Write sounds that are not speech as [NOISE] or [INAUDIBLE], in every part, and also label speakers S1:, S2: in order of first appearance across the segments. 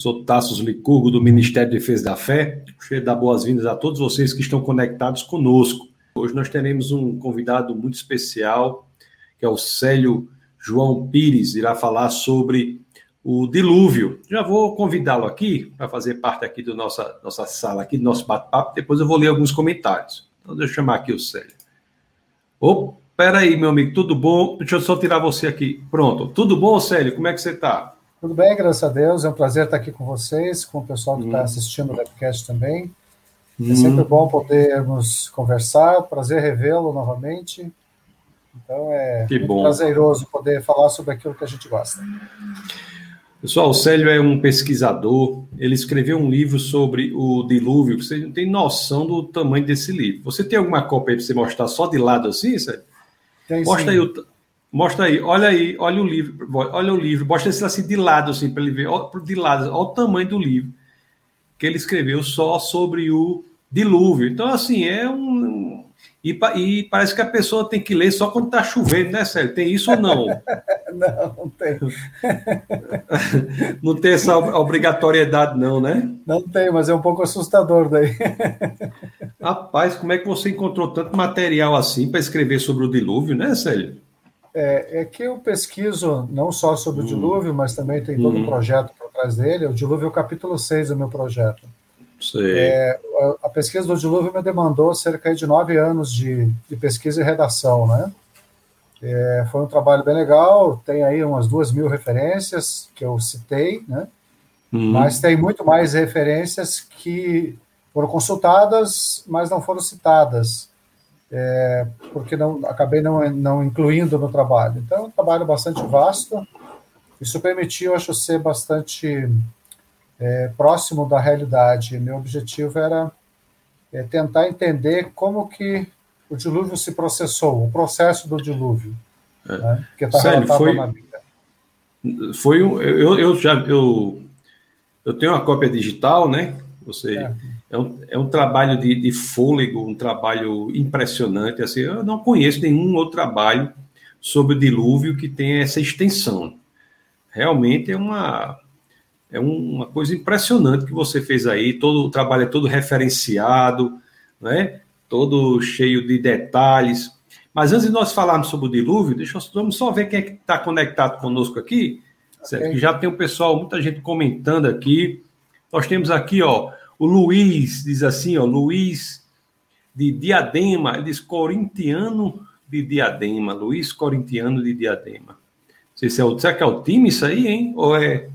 S1: Sou Tassos Licurgo, do Ministério de Defesa da Fé. Gostaria de dar boas-vindas a todos vocês que estão conectados conosco. Hoje nós teremos um convidado muito especial, que é o Célio João Pires, irá falar sobre o dilúvio. Já vou convidá-lo aqui para fazer parte aqui da nossa, nossa sala, aqui do nosso bate-papo. Depois eu vou ler alguns comentários. Então, deixa eu chamar aqui o Célio. Ô, peraí, meu amigo, tudo bom? Deixa eu só tirar você aqui. Pronto. Tudo bom, Célio? Como é que você está?
S2: Tudo bem, graças a Deus. É um prazer estar aqui com vocês, com o pessoal que está hum. assistindo o webcast também. É sempre hum. bom podermos conversar, prazer revê-lo novamente. Então é que bom. prazeroso poder falar sobre aquilo que a gente gosta.
S1: Pessoal, o Célio é um pesquisador. Ele escreveu um livro sobre o dilúvio. Você não tem noção do tamanho desse livro. Você tem alguma cópia para você mostrar só de lado assim, Célio? Tem, Mostra sim. aí o, Mostra aí, olha aí, olha o livro, olha o livro, mostra esse assim de lado, assim, para ele ver, de lado, olha o tamanho do livro que ele escreveu só sobre o dilúvio. Então, assim, é um. E, e parece que a pessoa tem que ler só quando está chovendo, né, Sérgio? Tem isso ou não? [LAUGHS]
S2: não, não tem. [LAUGHS]
S1: não tem essa obrigatoriedade, não, né?
S2: Não tem, mas é um pouco assustador daí. [LAUGHS]
S1: Rapaz, como é que você encontrou tanto material assim para escrever sobre o dilúvio, né, Sérgio?
S2: É, é, que eu pesquiso não só sobre o hum. dilúvio, mas também tem todo um hum. projeto por trás dele. O dilúvio é o capítulo 6 do meu projeto. É, a, a, pesquisa do dilúvio me demandou cerca de nove anos de, de pesquisa e redação, né? É, foi um trabalho bem legal, tem aí umas duas mil referências que eu citei, né? Hum. Mas tem muito mais referências que foram consultadas, mas não foram citadas é, porque não acabei não, não incluindo no trabalho. Então, é um trabalho bastante vasto. Isso permitiu, acho, ser bastante é, próximo da realidade. Meu objetivo era é, tentar entender como que o dilúvio se processou, o processo do dilúvio, é. né,
S1: que está relatado foi, na Bíblia. Foi um, eu, eu já eu, eu tenho uma cópia digital, né? Você é um, é um trabalho de, de, fôlego, um trabalho impressionante. Assim, eu não conheço nenhum outro trabalho sobre o dilúvio que tenha essa extensão. Realmente é uma, é uma coisa impressionante que você fez aí. Todo o trabalho é todo referenciado, né? todo cheio de detalhes. Mas antes de nós falarmos sobre o dilúvio, deixa eu, vamos só ver quem é que está conectado conosco aqui. Okay. Já tem o pessoal, muita gente comentando aqui. Nós temos aqui, ó, o Luiz diz assim, ó, Luiz de Diadema, ele diz corintiano de Diadema, Luiz corintiano de Diadema. Não sei se é o, será que é o time isso aí, hein? Ou é,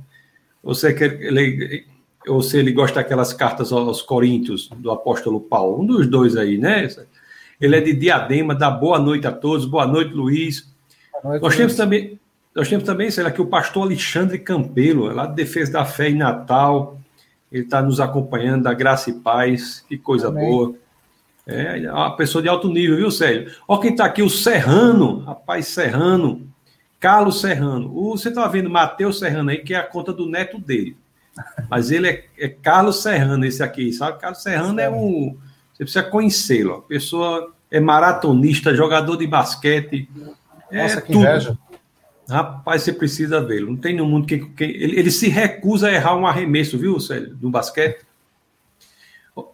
S1: ou você quer, ele, ou se ele gosta daquelas cartas aos coríntios do apóstolo Paulo, um dos dois aí, né? Ele é de Diadema, dá boa noite a todos, boa noite, Luiz. Boa noite, nós Luiz. temos também, nós temos também, sei lá, que o pastor Alexandre Campelo, lá de Defesa da Fé em Natal, ele está nos acompanhando, da graça e paz, que coisa Amém. boa. É uma pessoa de alto nível, viu, Sérgio? Olha quem está aqui, o Serrano, rapaz, Serrano, Carlos Serrano. O, você está vendo Matheus Serrano aí, que é a conta do neto dele. Mas ele é, é Carlos Serrano, esse aqui, sabe? Carlos Serrano é um. Você precisa conhecê-lo. A pessoa é maratonista, jogador de basquete.
S2: Nossa, é que tudo. inveja.
S1: Rapaz, você precisa vê-lo. Não tem no mundo que, que ele, ele, se recusa a errar um arremesso, viu, Célio, no basquete. Ó,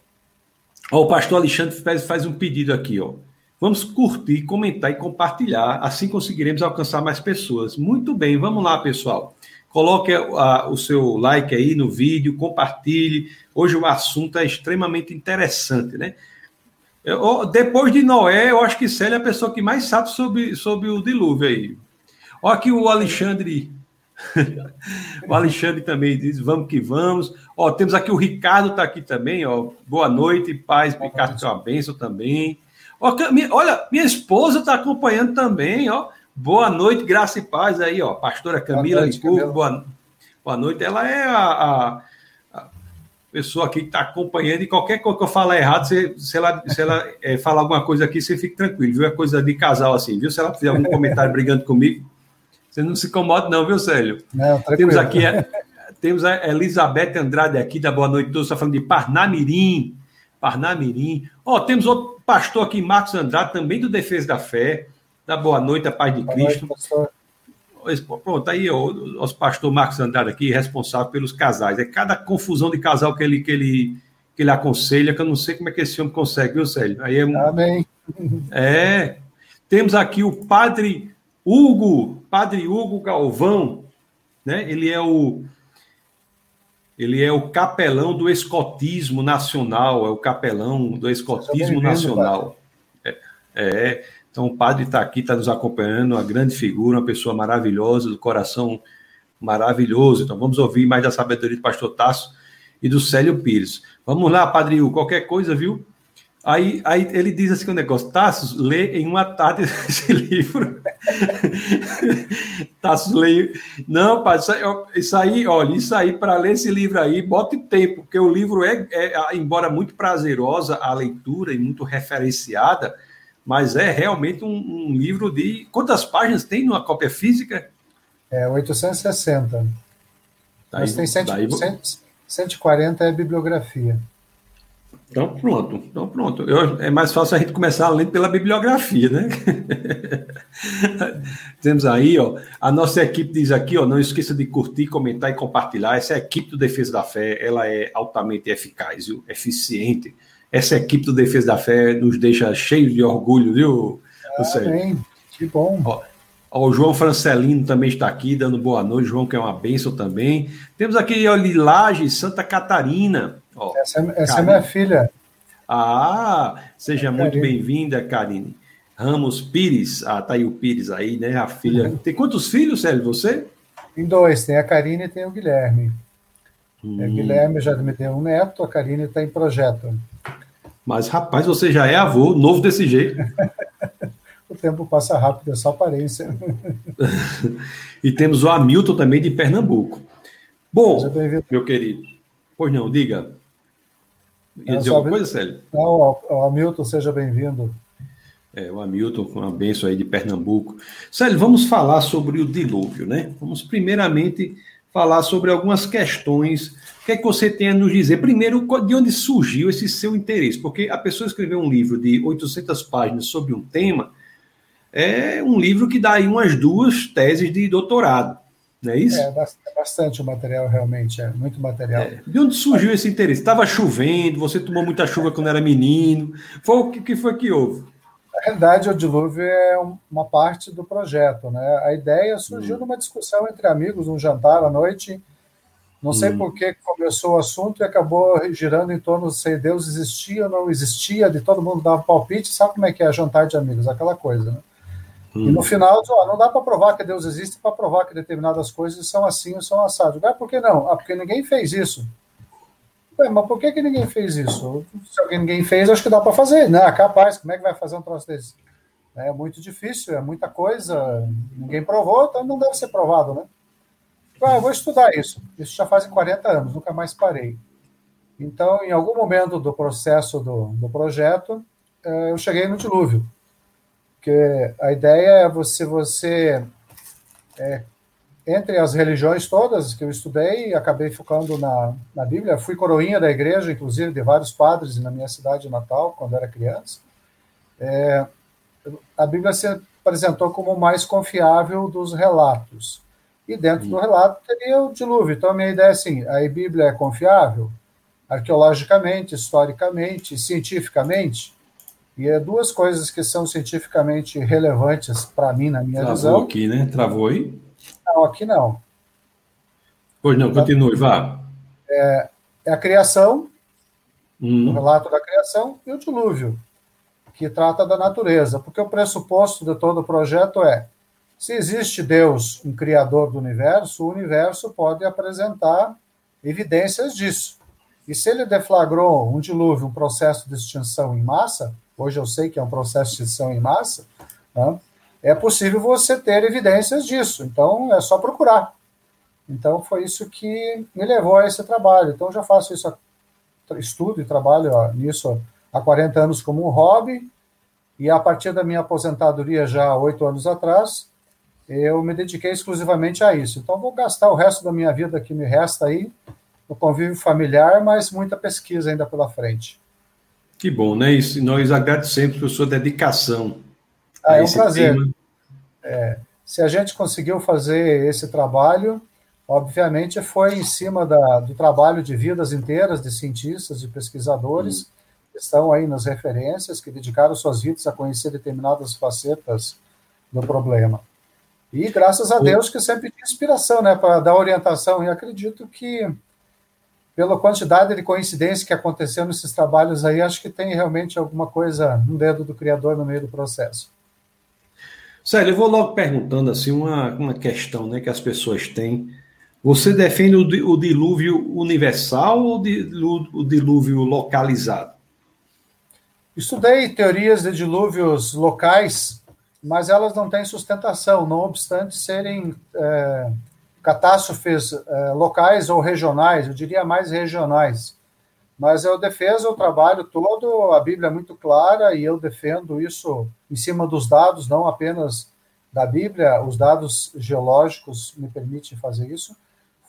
S1: o pastor Alexandre faz, faz um pedido aqui, ó. Vamos curtir, comentar e compartilhar, assim conseguiremos alcançar mais pessoas. Muito bem, vamos lá, pessoal. Coloque a, o seu like aí no vídeo, compartilhe. Hoje o assunto é extremamente interessante, né? Eu, depois de Noé, eu acho que Célia é a pessoa que mais sabe sobre, sobre o dilúvio aí. Olha aqui o Alexandre. [LAUGHS] o Alexandre também diz: vamos que vamos. Ó, temos aqui o Ricardo, está aqui também. Ó, boa noite, paz. Ricardo uma bênção também. Ó, olha, minha esposa está acompanhando também. Ó. Boa noite, graça e paz aí, ó. Pastora Camila, desculpa. Boa, boa noite. Ela é a, a, a pessoa aqui que está acompanhando e qualquer coisa que eu falar errado, se, se ela, se ela é, [LAUGHS] falar alguma coisa aqui, você fique tranquilo, viu? É coisa de casal assim, viu? Se ela fizer algum comentário brigando comigo, você não se incomoda, não, viu, Célio? Não, temos aqui a, temos a Elizabeth Andrade aqui, da Boa Noite Todos, está falando de Parnamirim. Parnamirim. Ó, oh, temos outro pastor aqui, Marcos Andrade, também do Defesa da Fé. Da Boa Noite, a paz de Cristo. Noite, Pronto, aí o nosso pastor Marcos Andrade aqui, responsável pelos casais. É cada confusão de casal que ele, que ele, que ele aconselha, que eu não sei como é que esse homem consegue, viu, Célio? Aí é,
S2: Amém.
S1: É. Temos aqui o padre Hugo, padre Hugo Galvão, né? Ele é o ele é o capelão do escotismo nacional, é o capelão do escotismo nacional. É, é, então o padre está aqui, está nos acompanhando, uma grande figura, uma pessoa maravilhosa, do coração maravilhoso. Então vamos ouvir mais da sabedoria do pastor Tasso e do Célio Pires. Vamos lá, padre Hugo, qualquer coisa, viu? Aí, aí ele diz assim o um negócio, Tassos, lê em uma tarde [LAUGHS] esse livro. [LAUGHS] Tassos, lê... Não, pai, isso aí, isso aí olha, isso aí, para ler esse livro aí, bote tempo, porque o livro é, é, embora muito prazerosa a leitura e muito referenciada, mas é realmente um, um livro de... Quantas páginas tem numa cópia física?
S2: É, 860. Daí, mas tem 100, daí... 140 é bibliografia.
S1: Então, pronto. Então, pronto. Eu, é mais fácil a gente começar lendo pela bibliografia, né? [LAUGHS] Temos aí, ó, a nossa equipe diz aqui, ó, não esqueça de curtir, comentar e compartilhar. Essa equipe do Defesa da Fé, ela é altamente eficaz, viu? eficiente. Essa equipe do Defesa da Fé nos deixa cheios de orgulho, viu,
S2: ah, bem. Que bom.
S1: Ó, ó, o João Francelino também está aqui, dando boa noite. João, que é uma bênção também. Temos aqui, ó, Lilage, Santa Catarina.
S2: Oh, essa, é, essa é minha filha.
S1: Ah, seja é muito bem-vinda, Karine. Ramos Pires, ah, tá aí o Pires aí, né? A filha. Uhum. Tem quantos filhos, Célio, você?
S2: Tem dois, tem a Karine e tem o Guilherme. Hum. O Guilherme já me deu um neto, a Karine está em projeto.
S1: Mas, rapaz, você já é avô, novo desse jeito. [LAUGHS]
S2: o tempo passa rápido, é só aparência. [LAUGHS]
S1: e temos o Hamilton também de Pernambuco. Bom, meu querido, pois não, diga. Ia dizer alguma coisa, Célio?
S2: Não, o Hamilton, seja bem-vindo.
S1: É, o Hamilton, com uma benção aí de Pernambuco. Célio, vamos falar sobre o dilúvio, né? Vamos primeiramente falar sobre algumas questões. O que é que você tem a nos dizer? Primeiro, de onde surgiu esse seu interesse? Porque a pessoa escreveu um livro de 800 páginas sobre um tema, é um livro que dá aí umas duas teses de doutorado. Não é isso? É,
S2: é bastante o material, realmente, é muito material. É.
S1: De onde surgiu esse interesse? Estava chovendo, você tomou muita chuva quando era menino. Foi o que, que foi que houve?
S2: Na realidade, o dilúvio é uma parte do projeto. Né? A ideia surgiu hum. numa discussão entre amigos, num jantar à noite. Não sei hum. por que começou o assunto e acabou girando em torno se Deus existia ou não existia, de todo mundo um palpite. Sabe como é que é jantar de amigos? Aquela coisa, né? Hum. E no final, ó, não dá para provar que Deus existe para provar que determinadas coisas são assim ou são assadas. Ah, por que não? Ah, porque ninguém fez isso. Ué, mas por que, que ninguém fez isso? Se alguém ninguém fez, acho que dá para fazer. Né? Capaz, como é que vai fazer um troço desse? É muito difícil, é muita coisa, ninguém provou, então não deve ser provado, né? Ah, eu vou estudar isso. Isso já faz 40 anos, nunca mais parei. Então, em algum momento do processo do, do projeto, eh, eu cheguei no dilúvio. Porque a ideia é você, você é, entre as religiões todas que eu estudei, acabei focando na, na Bíblia. Fui coroinha da igreja, inclusive de vários padres na minha cidade natal, quando era criança. É, a Bíblia se apresentou como o mais confiável dos relatos. E dentro do relato teria o dilúvio. Então, a minha ideia é assim: a Bíblia é confiável? Arqueologicamente, historicamente, cientificamente? E é duas coisas que são cientificamente relevantes para mim, na minha
S1: Travou
S2: visão.
S1: Travou aqui, né? Travou aí?
S2: Não, aqui não.
S1: Pois não, continue, vá.
S2: É, é a criação, hum. o relato da criação, e o dilúvio, que trata da natureza. Porque o pressuposto de todo o projeto é: se existe Deus, um criador do universo, o universo pode apresentar evidências disso. E se ele deflagrou um dilúvio, um processo de extinção em massa, hoje eu sei que é um processo de extinção em massa, né, é possível você ter evidências disso. Então, é só procurar. Então, foi isso que me levou a esse trabalho. Então, já faço isso, estudo e trabalho ó, nisso há 40 anos como um hobby, e a partir da minha aposentadoria, já há oito anos atrás, eu me dediquei exclusivamente a isso. Então, vou gastar o resto da minha vida que me resta aí no convívio familiar, mas muita pesquisa ainda pela frente.
S1: Que bom, né? E nós agradecemos por sua dedicação.
S2: Ah, é um prazer. É, Se a gente conseguiu fazer esse trabalho, obviamente foi em cima da, do trabalho de vidas inteiras de cientistas, de pesquisadores, que estão aí nas referências, que dedicaram suas vidas a conhecer determinadas facetas do problema. E graças a Deus que sempre tinha inspiração, né, para dar orientação. E acredito que, pela quantidade de coincidências que aconteceu nesses trabalhos aí, acho que tem realmente alguma coisa no dedo do Criador no meio do processo.
S1: Sério, eu vou logo perguntando assim uma, uma questão né, que as pessoas têm. Você defende o, o dilúvio universal ou o dilúvio localizado?
S2: Estudei teorias de dilúvios locais mas elas não têm sustentação, não obstante serem é, catástrofes é, locais ou regionais, eu diria mais regionais. Mas eu defendo o trabalho todo, a Bíblia é muito clara e eu defendo isso em cima dos dados, não apenas da Bíblia, os dados geológicos me permitem fazer isso.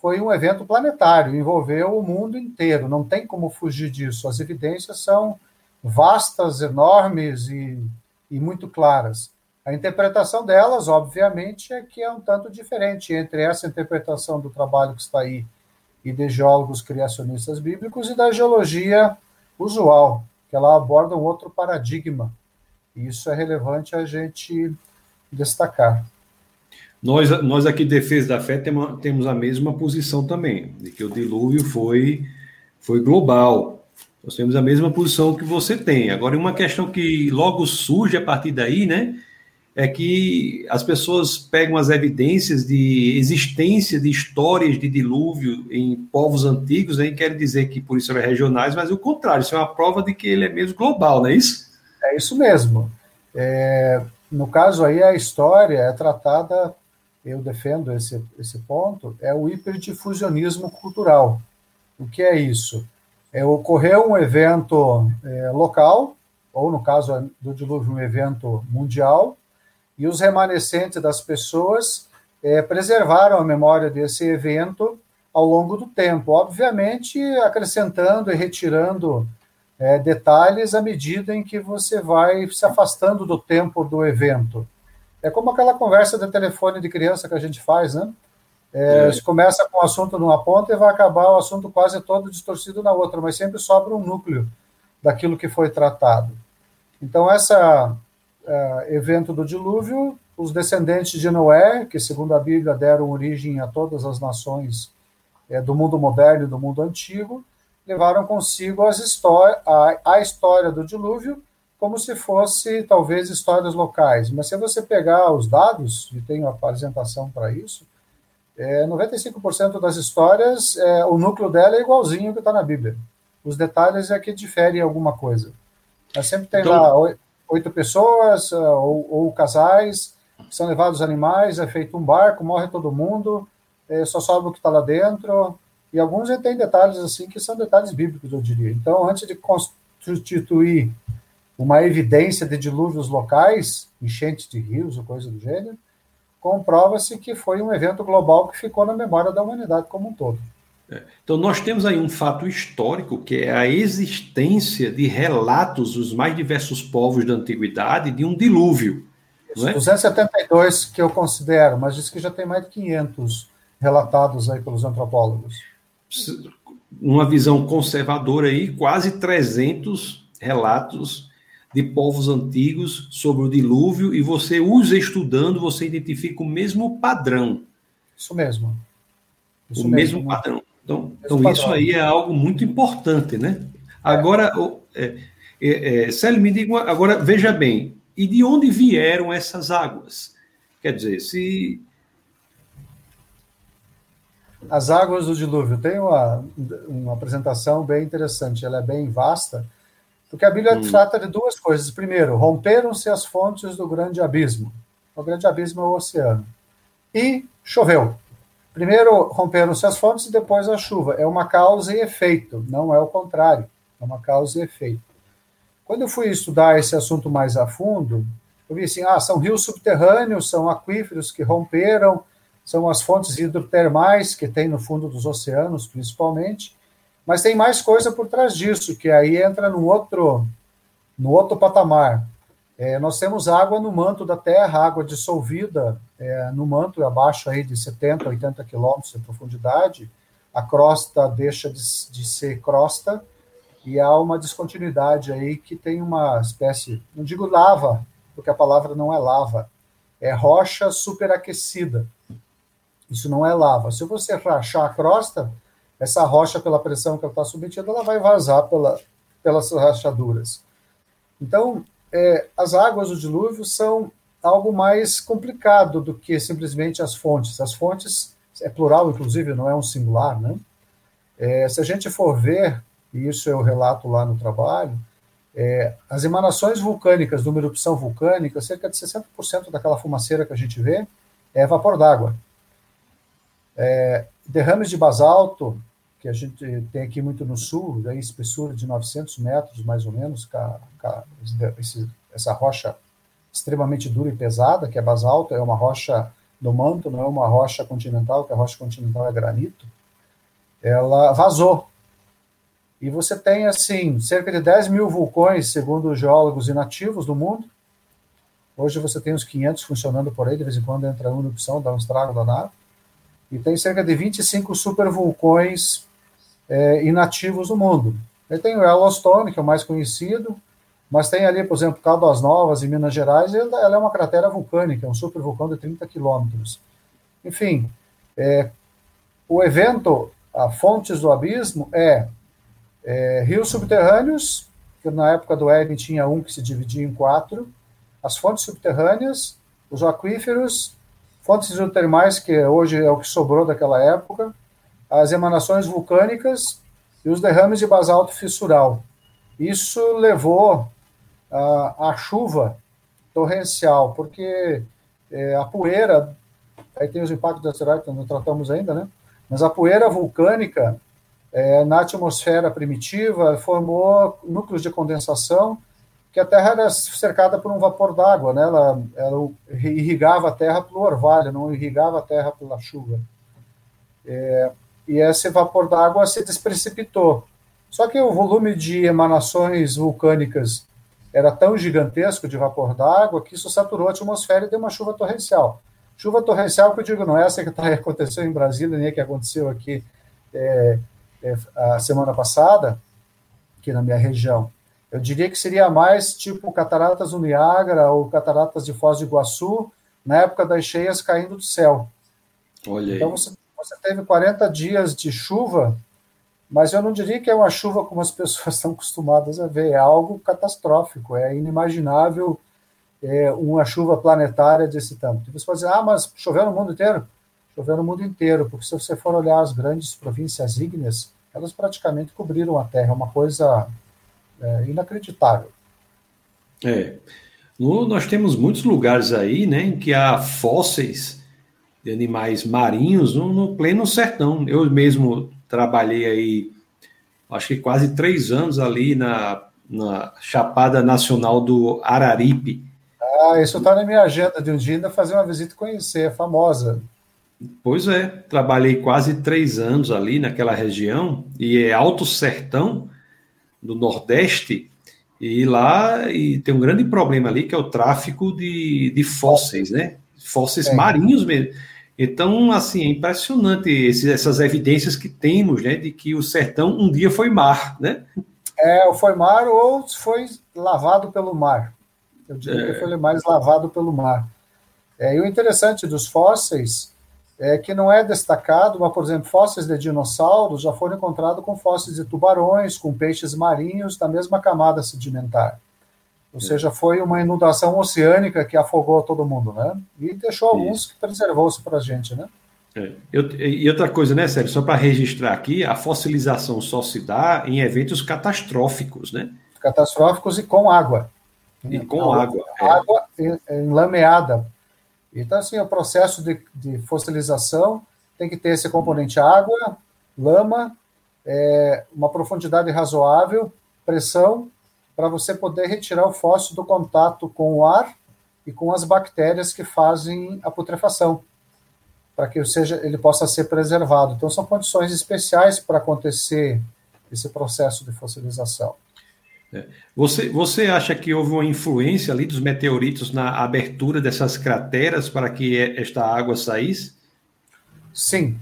S2: Foi um evento planetário, envolveu o mundo inteiro, não tem como fugir disso. As evidências são vastas, enormes e, e muito claras. A interpretação delas, obviamente, é que é um tanto diferente entre essa interpretação do trabalho que está aí e de geólogos criacionistas bíblicos e da geologia usual, que ela aborda um outro paradigma. E isso é relevante a gente destacar.
S1: Nós, nós aqui, Defesa da Fé, temos a mesma posição também, de que o dilúvio foi, foi global. Nós temos a mesma posição que você tem. Agora, uma questão que logo surge a partir daí, né? É que as pessoas pegam as evidências de existência de histórias de dilúvio em povos antigos né, e querem dizer que por isso é regionais, mas o contrário, isso é uma prova de que ele é mesmo global, não é isso?
S2: É isso mesmo. É, no caso aí, a história é tratada, eu defendo esse, esse ponto, é o hiperdifusionismo cultural. O que é isso? É ocorrer um evento é, local, ou no caso do dilúvio, um evento mundial, e os remanescentes das pessoas é, preservaram a memória desse evento ao longo do tempo, obviamente acrescentando e retirando é, detalhes à medida em que você vai se afastando do tempo do evento. É como aquela conversa de telefone de criança que a gente faz, né? É, é. começa com o assunto numa ponta e vai acabar o assunto quase todo distorcido na outra, mas sempre sobra um núcleo daquilo que foi tratado. Então, essa uh, evento do dilúvio, os descendentes de Noé, que segundo a Bíblia deram origem a todas as nações é, do mundo moderno e do mundo antigo, levaram consigo as a, a história do dilúvio como se fosse talvez histórias locais. Mas se você pegar os dados, e tem uma apresentação para isso, é, 95% das histórias, é, o núcleo dela é igualzinho que está na Bíblia. Os detalhes é que diferem alguma coisa. Mas sempre tem então, lá oito pessoas uh, ou, ou, casais, são levados animais, é feito um barco, morre todo mundo, é, só sobra o que está lá dentro. E alguns têm detalhes assim que são detalhes bíblicos, eu diria. Então, antes de constituir uma evidência de dilúvios locais, enchentes de rios ou coisa do gênero, comprova-se que foi um evento global que ficou na memória da humanidade como um todo.
S1: É. Então, nós temos aí um fato histórico, que é a existência de relatos dos mais diversos povos da antiguidade de um dilúvio.
S2: Isso, é? 272 que eu considero, mas diz que já tem mais de 500 relatados aí pelos antropólogos.
S1: Uma visão conservadora aí, quase 300 relatos de povos antigos sobre o dilúvio, e você os estudando, você identifica o mesmo padrão.
S2: Isso mesmo.
S1: Isso o mesmo, mesmo padrão. Então, então isso aí é algo muito importante, né? Agora, é, é, é, Célio, me diga, agora veja bem, e de onde vieram essas águas? Quer dizer, se
S2: as águas do dilúvio tem uma, uma apresentação bem interessante, ela é bem vasta, porque a Bíblia hum. trata de duas coisas. Primeiro, romperam-se as fontes do grande abismo. O grande abismo é o oceano. E choveu. Primeiro romperam-se as fontes e depois a chuva. É uma causa e efeito, não é o contrário. É uma causa e efeito. Quando eu fui estudar esse assunto mais a fundo, eu vi assim: ah, são rios subterrâneos, são aquíferos que romperam, são as fontes hidrotermais que tem no fundo dos oceanos, principalmente. Mas tem mais coisa por trás disso, que aí entra no outro, no outro patamar. É, nós temos água no manto da Terra, água dissolvida é, no manto, abaixo aí de 70, 80 quilômetros de profundidade. A crosta deixa de, de ser crosta e há uma descontinuidade aí que tem uma espécie, não digo lava, porque a palavra não é lava, é rocha superaquecida. Isso não é lava. Se você rachar a crosta, essa rocha, pela pressão que ela está submetida, ela vai vazar pela, pelas rachaduras. Então, é, as águas do dilúvio são algo mais complicado do que simplesmente as fontes. As fontes é plural, inclusive, não é um singular, né? É, se a gente for ver, e isso eu relato lá no trabalho, é, as emanações vulcânicas de erupção vulcânica, cerca de 60% daquela fumaceira que a gente vê é vapor d'água. É, derrames de basalto, que a gente tem aqui muito no sul, daí espessura de 900 metros, mais ou menos, esse, essa rocha extremamente dura e pesada, que é basalto, é uma rocha do manto, não é uma rocha continental, que a rocha continental é granito, ela vazou. E você tem, assim, cerca de 10 mil vulcões, segundo os geólogos inativos do mundo. Hoje você tem uns 500 funcionando por aí, de vez em quando entra uma erupção, dá um estrago danado. E tem cerca de 25 supervulcões é, inativos no mundo. Aí tem o Yellowstone, que é o mais conhecido, mas tem ali, por exemplo, Caldas Novas, em Minas Gerais, ela, é uma cratera vulcânica, é um supervulcão de 30 quilômetros. Enfim, é, o evento, a Fontes do Abismo, é, é, rios subterrâneos, que na época do Éden tinha um que se dividia em quatro, as fontes subterrâneas, os aquíferos, fontes hidrotermais, que hoje é o que sobrou daquela época, as emanações vulcânicas e os derrames de basalto fissural. Isso levou a, chuva torrencial, porque é, a poeira, aí tem os impactos do asteroide que não tratamos ainda, né? Mas a poeira vulcânica é, na atmosfera primitiva formou núcleos de condensação que a Terra era cercada por um vapor d'água, né? Ela, ela, irrigava a Terra pelo orvalho, não irrigava a Terra pela chuva. É, e esse vapor d'água se desprecipitou. Só que o volume de emanações vulcânicas era tão gigantesco de vapor d'água que isso saturou a atmosfera e deu uma chuva torrencial. Chuva torrencial que eu digo, não é essa que tá, [LAUGHS] aconteceu em Brasília, nem a que aconteceu aqui é, é, a semana passada, aqui na minha região. Eu diria que seria mais tipo cataratas do Niágara ou cataratas de Foz do Iguaçu, na época das cheias caindo do céu. Olha então você, você teve 40 dias de chuva mas eu não diria que é uma chuva como as [LAUGHS] pessoas estão acostumadas a ver, é algo catastrófico, é inimaginável é, uma chuva planetária desse tamanho. Você pode dizer, ah, mas choveu no mundo inteiro? Choveu no mundo inteiro, porque se você for olhar as grandes províncias ígneas, elas praticamente cobriram a Terra, é uma coisa é, inacreditável.
S1: É. No, nós temos muitos lugares aí, né, em que há fósseis de animais marinhos no, no pleno sertão. Eu mesmo trabalhei aí, acho que quase três anos ali na, na Chapada Nacional do Araripe.
S2: Ah, isso está na minha agenda de um dia ainda fazer uma visita e conhecer, é famosa.
S1: Pois é, trabalhei quase três anos ali naquela região, e é Alto Sertão, do Nordeste, e lá e tem um grande problema ali, que é o tráfico de, de fósseis, né? Fósseis é. marinhos mesmo. Então, assim, é impressionante esse, essas evidências que temos, né, de que o sertão um dia foi mar, né?
S2: É, ou foi mar ou foi lavado pelo mar. Eu diria é. que foi mais lavado pelo mar. É, e o interessante dos fósseis é que não é destacado, mas, por exemplo, fósseis de dinossauros já foram encontrados com fósseis de tubarões, com peixes marinhos da mesma camada sedimentar. Ou seja, foi uma inundação oceânica que afogou todo mundo, né? E deixou alguns Isso. que preservou-se para a gente, né?
S1: É. Eu, e outra coisa, né, Sérgio? Só para registrar aqui, a fossilização só se dá em eventos catastróficos, né?
S2: Catastróficos e com água.
S1: E com então, água.
S2: Água é. enlameada. Então, assim, o processo de, de, fossilização tem que ter esse componente água, lama, é, uma profundidade razoável, pressão para você poder retirar o fóssil do contato com o ar e com as bactérias que fazem a putrefação, para que seja, ele possa ser preservado. Então, são condições especiais para acontecer esse processo de fossilização.
S1: É. Você, você acha que houve uma influência ali dos meteoritos na abertura dessas crateras para que esta água saísse?
S2: Sim.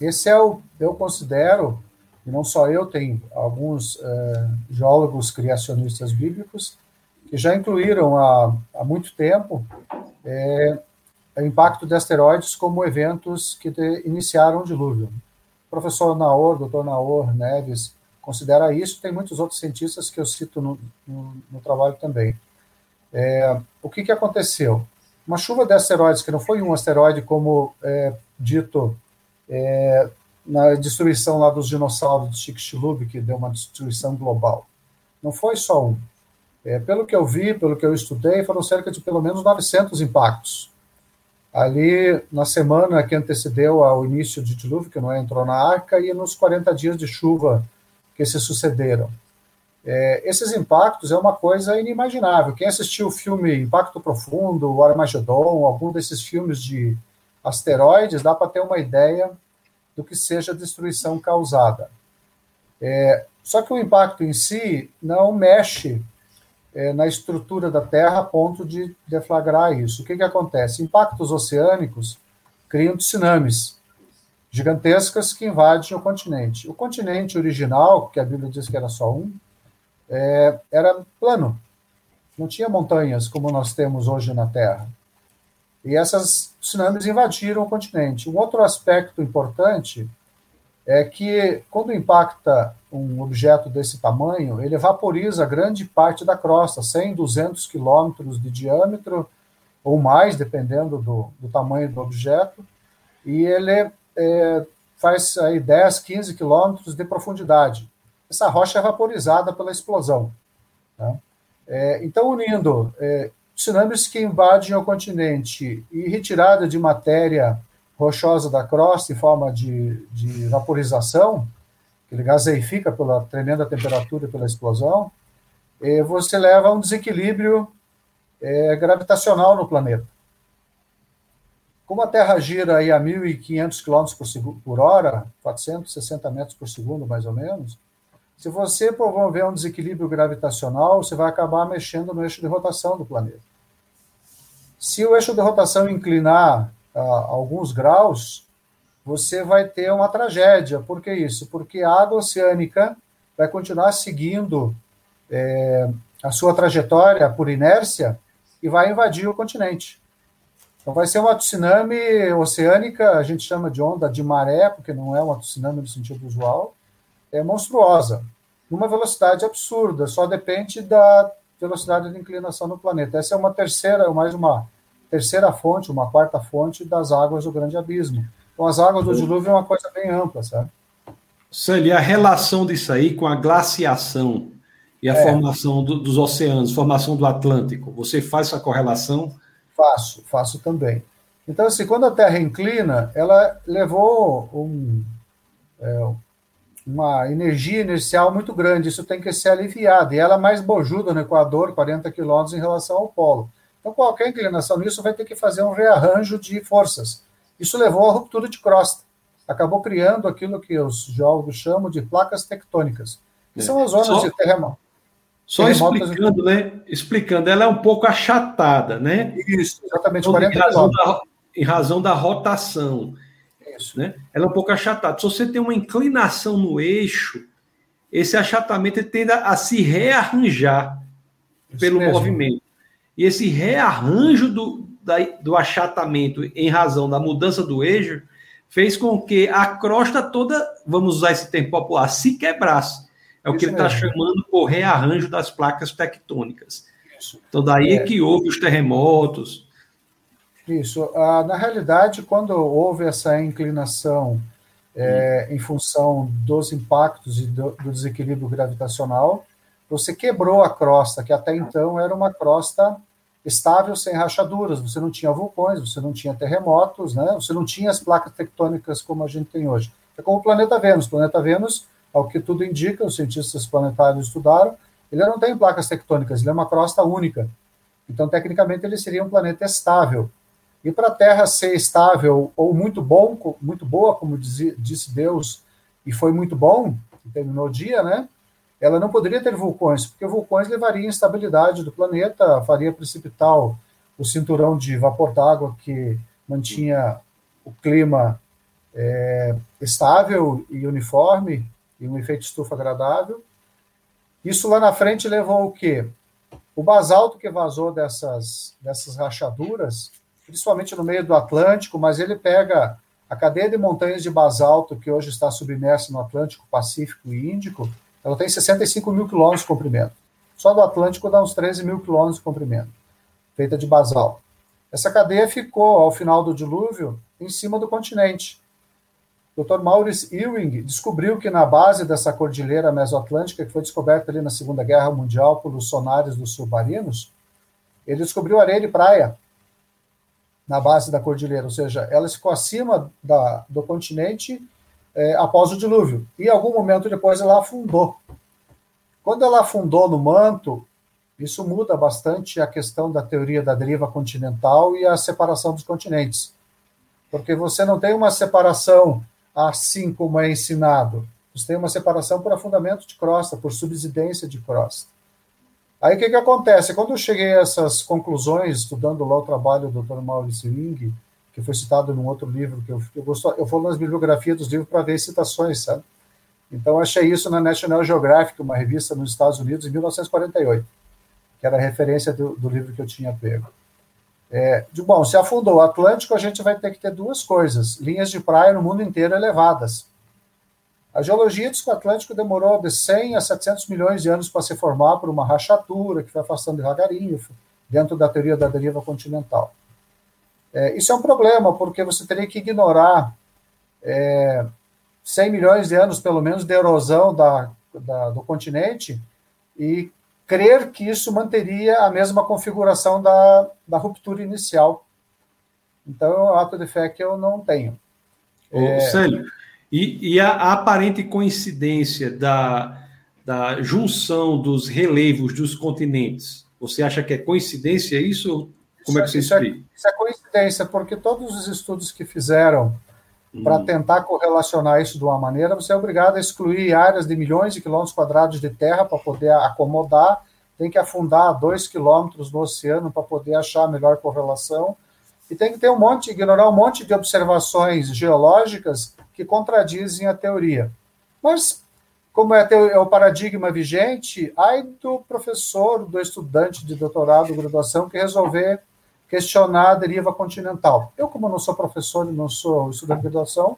S2: Esse é o, eu considero, e não só eu, tem alguns é, geólogos criacionistas bíblicos que já incluíram há, há muito tempo é, o impacto de asteroides como eventos que de, iniciaram o dilúvio. O professor Naor, doutor Naor Neves, considera isso, tem muitos outros cientistas que eu cito no, no, no trabalho também. É, o que, que aconteceu? Uma chuva de asteroides, que não foi um asteroide como é, dito é, na destruição lá dos dinossauros do Chicxulub, que deu uma destruição global. Não foi só um. É, pelo que eu vi, pelo que eu estudei, foram cerca de pelo menos 900 impactos. Ali, na semana que antecedeu ao início de dilúvio, que Noé entrou na arca, e nos 40 dias de chuva que se sucederam. É, esses impactos é uma coisa inimaginável. Quem assistiu o filme Impacto Profundo, o Armagedon, algum desses filmes de asteroides, dá para ter uma ideia do que seja a destruição causada. É, só que o impacto em si não mexe é, na estrutura da Terra a ponto de deflagrar isso. O que, que acontece? Impactos oceânicos criam tsunamis gigantescas que invadem o continente. O continente original, que a Bíblia diz que era só um, é, era plano. Não tinha montanhas como nós temos hoje na Terra. E essas tsunamis invadiram o continente. Um outro aspecto importante é que, quando impacta um objeto desse tamanho, ele vaporiza grande parte da crosta, 100, 200 quilômetros de diâmetro ou mais, dependendo do, do, tamanho do objeto, e ele é, faz aí 10, 15 quilômetros de profundidade. Essa rocha é vaporizada pela explosão. Tá? É, então, unindo é, tsunamis que invadem o continente e retirada de matéria rochosa da crosta em forma de, de vaporização, que ele gaseifica pela tremenda temperatura e pela explosão, e você leva a um desequilíbrio é, gravitacional no planeta. Como a Terra gira aí a 1.500 km por, por hora, 460 metros por segundo, mais ou menos, se você promover um desequilíbrio gravitacional, você vai acabar mexendo no eixo de rotação do planeta. Se o eixo de rotação inclinar alguns graus, você vai ter uma tragédia. Por que isso? Porque a água oceânica vai continuar seguindo é, a sua trajetória por inércia e vai invadir o continente. Então vai ser uma tsunami oceânica, a gente chama de onda de maré, porque não é uma tsunami no sentido usual, é monstruosa, numa velocidade absurda, só depende da velocidade de inclinação no planeta. Essa é uma terceira, mais uma terceira fonte, uma quarta fonte das águas do grande abismo. Então, as águas do uhum. dilúvio é uma coisa bem ampla, sabe?
S1: Sully, a relação disso aí com a glaciação e a é. formação do, dos oceanos, formação do Atlântico, você faz essa correlação?
S2: Faço, faço também. Então, assim, quando a Terra inclina, ela levou um, é, uma energia inercial muito grande, isso tem que ser aliviado, e ela é mais bojuda no Equador, 40 quilômetros em relação ao polo. Então, qualquer inclinação nisso vai ter que fazer um rearranjo de forças. Isso levou à ruptura de crosta. Acabou criando aquilo que os geólogos chamam de placas tectônicas, que é. são as zonas só, de terremoto.
S1: Só explicando, né? Explicando, ela é um pouco achatada, né?
S2: Isso, exatamente, então,
S1: em, razão da, em razão da rotação. Isso. Né? Ela é um pouco achatada. Se você tem uma inclinação no eixo, esse achatamento tende a se rearranjar Isso pelo mesmo. movimento. E esse rearranjo do, da, do achatamento em razão da mudança do eixo fez com que a crosta toda, vamos usar esse termo popular, se quebrasse. É o que ele está chamando o rearranjo das placas tectônicas. Isso. Então, daí é. que houve os terremotos.
S2: Isso. Ah, na realidade, quando houve essa inclinação é, em função dos impactos e do, do desequilíbrio gravitacional, você quebrou a crosta, que até então era uma crosta estável, sem rachaduras. Você não tinha vulcões, você não tinha terremotos, né? você não tinha as placas tectônicas como a gente tem hoje. É como o planeta Vênus. O planeta Vênus, ao que tudo indica, os cientistas planetários estudaram, ele não tem placas tectônicas, ele é uma crosta única. Então, tecnicamente, ele seria um planeta estável. E para a Terra ser estável ou muito bom, muito boa, como disse Deus, e foi muito bom, terminou o dia, né? ela não poderia ter vulcões, porque vulcões levariam instabilidade do planeta, faria precipitar o, cinturão de vapor d'água que mantinha o clima é, estável e uniforme e um efeito estufa agradável. Isso lá na frente levou o quê? O basalto que vazou dessas, dessas rachaduras, principalmente no meio do Atlântico, mas ele pega a cadeia de montanhas de basalto que hoje está submersa no Atlântico, Pacífico e Índico, ela tem 65 mil quilômetros de comprimento. Só do Atlântico dá uns 13 mil quilômetros de comprimento, feita de basalto. Essa cadeia ficou, ao final do dilúvio, em cima do continente. Dr. Maurice Ewing descobriu que na base dessa cordilheira mesoatlântica, que foi descoberta ali na Segunda Guerra Mundial pelos sonares dos submarinos, ele descobriu areia de praia na base da cordilheira, ou seja, ela ficou acima da, do continente é, após o dilúvio. E algum momento depois ela afundou. Quando ela afundou no manto, isso muda bastante a questão da teoria da deriva continental e a separação dos continentes. Porque você não tem uma separação assim como é ensinado. Você tem uma separação por afundamento de crosta, por subsidência de crosta. Aí o que, que acontece? Quando eu cheguei a essas conclusões, estudando lá o trabalho do Dr. Maurice Wing, que foi citado num outro livro, que eu, eu, gosto, eu vou nas bibliografias dos livros para ver citações, sabe? Então, achei isso na National Geographic, uma revista nos Estados Unidos, em 1948, que era a referência do, do livro que eu tinha pego. É, de, bom, se afundou o Atlântico, a gente vai ter que ter duas coisas: linhas de praia no mundo inteiro elevadas. A geologia diz que o Atlântico demorou de 100 a 700 milhões de anos para se formar por uma rachadura que foi afastando devagarinho, dentro da teoria da deriva continental. É, isso é um problema, porque você teria que ignorar é, 100 milhões de anos, pelo menos, de erosão da, da, do continente e crer que isso manteria a mesma configuração da, da ruptura inicial. Então, é um ato de fé que eu não tenho.
S1: Ô, é... Célio, e, e a, a, aparente coincidência da, da junção dos relevos dos continentes, você acha que é coincidência isso? Como isso, é que você
S2: isso
S1: é, explica?
S2: É, isso é coincidência, porque todos os estudos que fizeram para hum. tentar correlacionar isso de uma maneira, você é obrigado a excluir áreas de milhões de quilômetros quadrados de terra para poder acomodar, tem que afundar dois quilômetros no oceano para poder achar a melhor correlação, e tem que ter um monte, ignorar um monte de observações geológicas que contradizem a teoria. Mas, como é, é o paradigma vigente, ai do professor, do estudante de doutorado, graduação, que resolver questionar a deriva continental. Eu, como não sou professor e não sou estudante de graduação,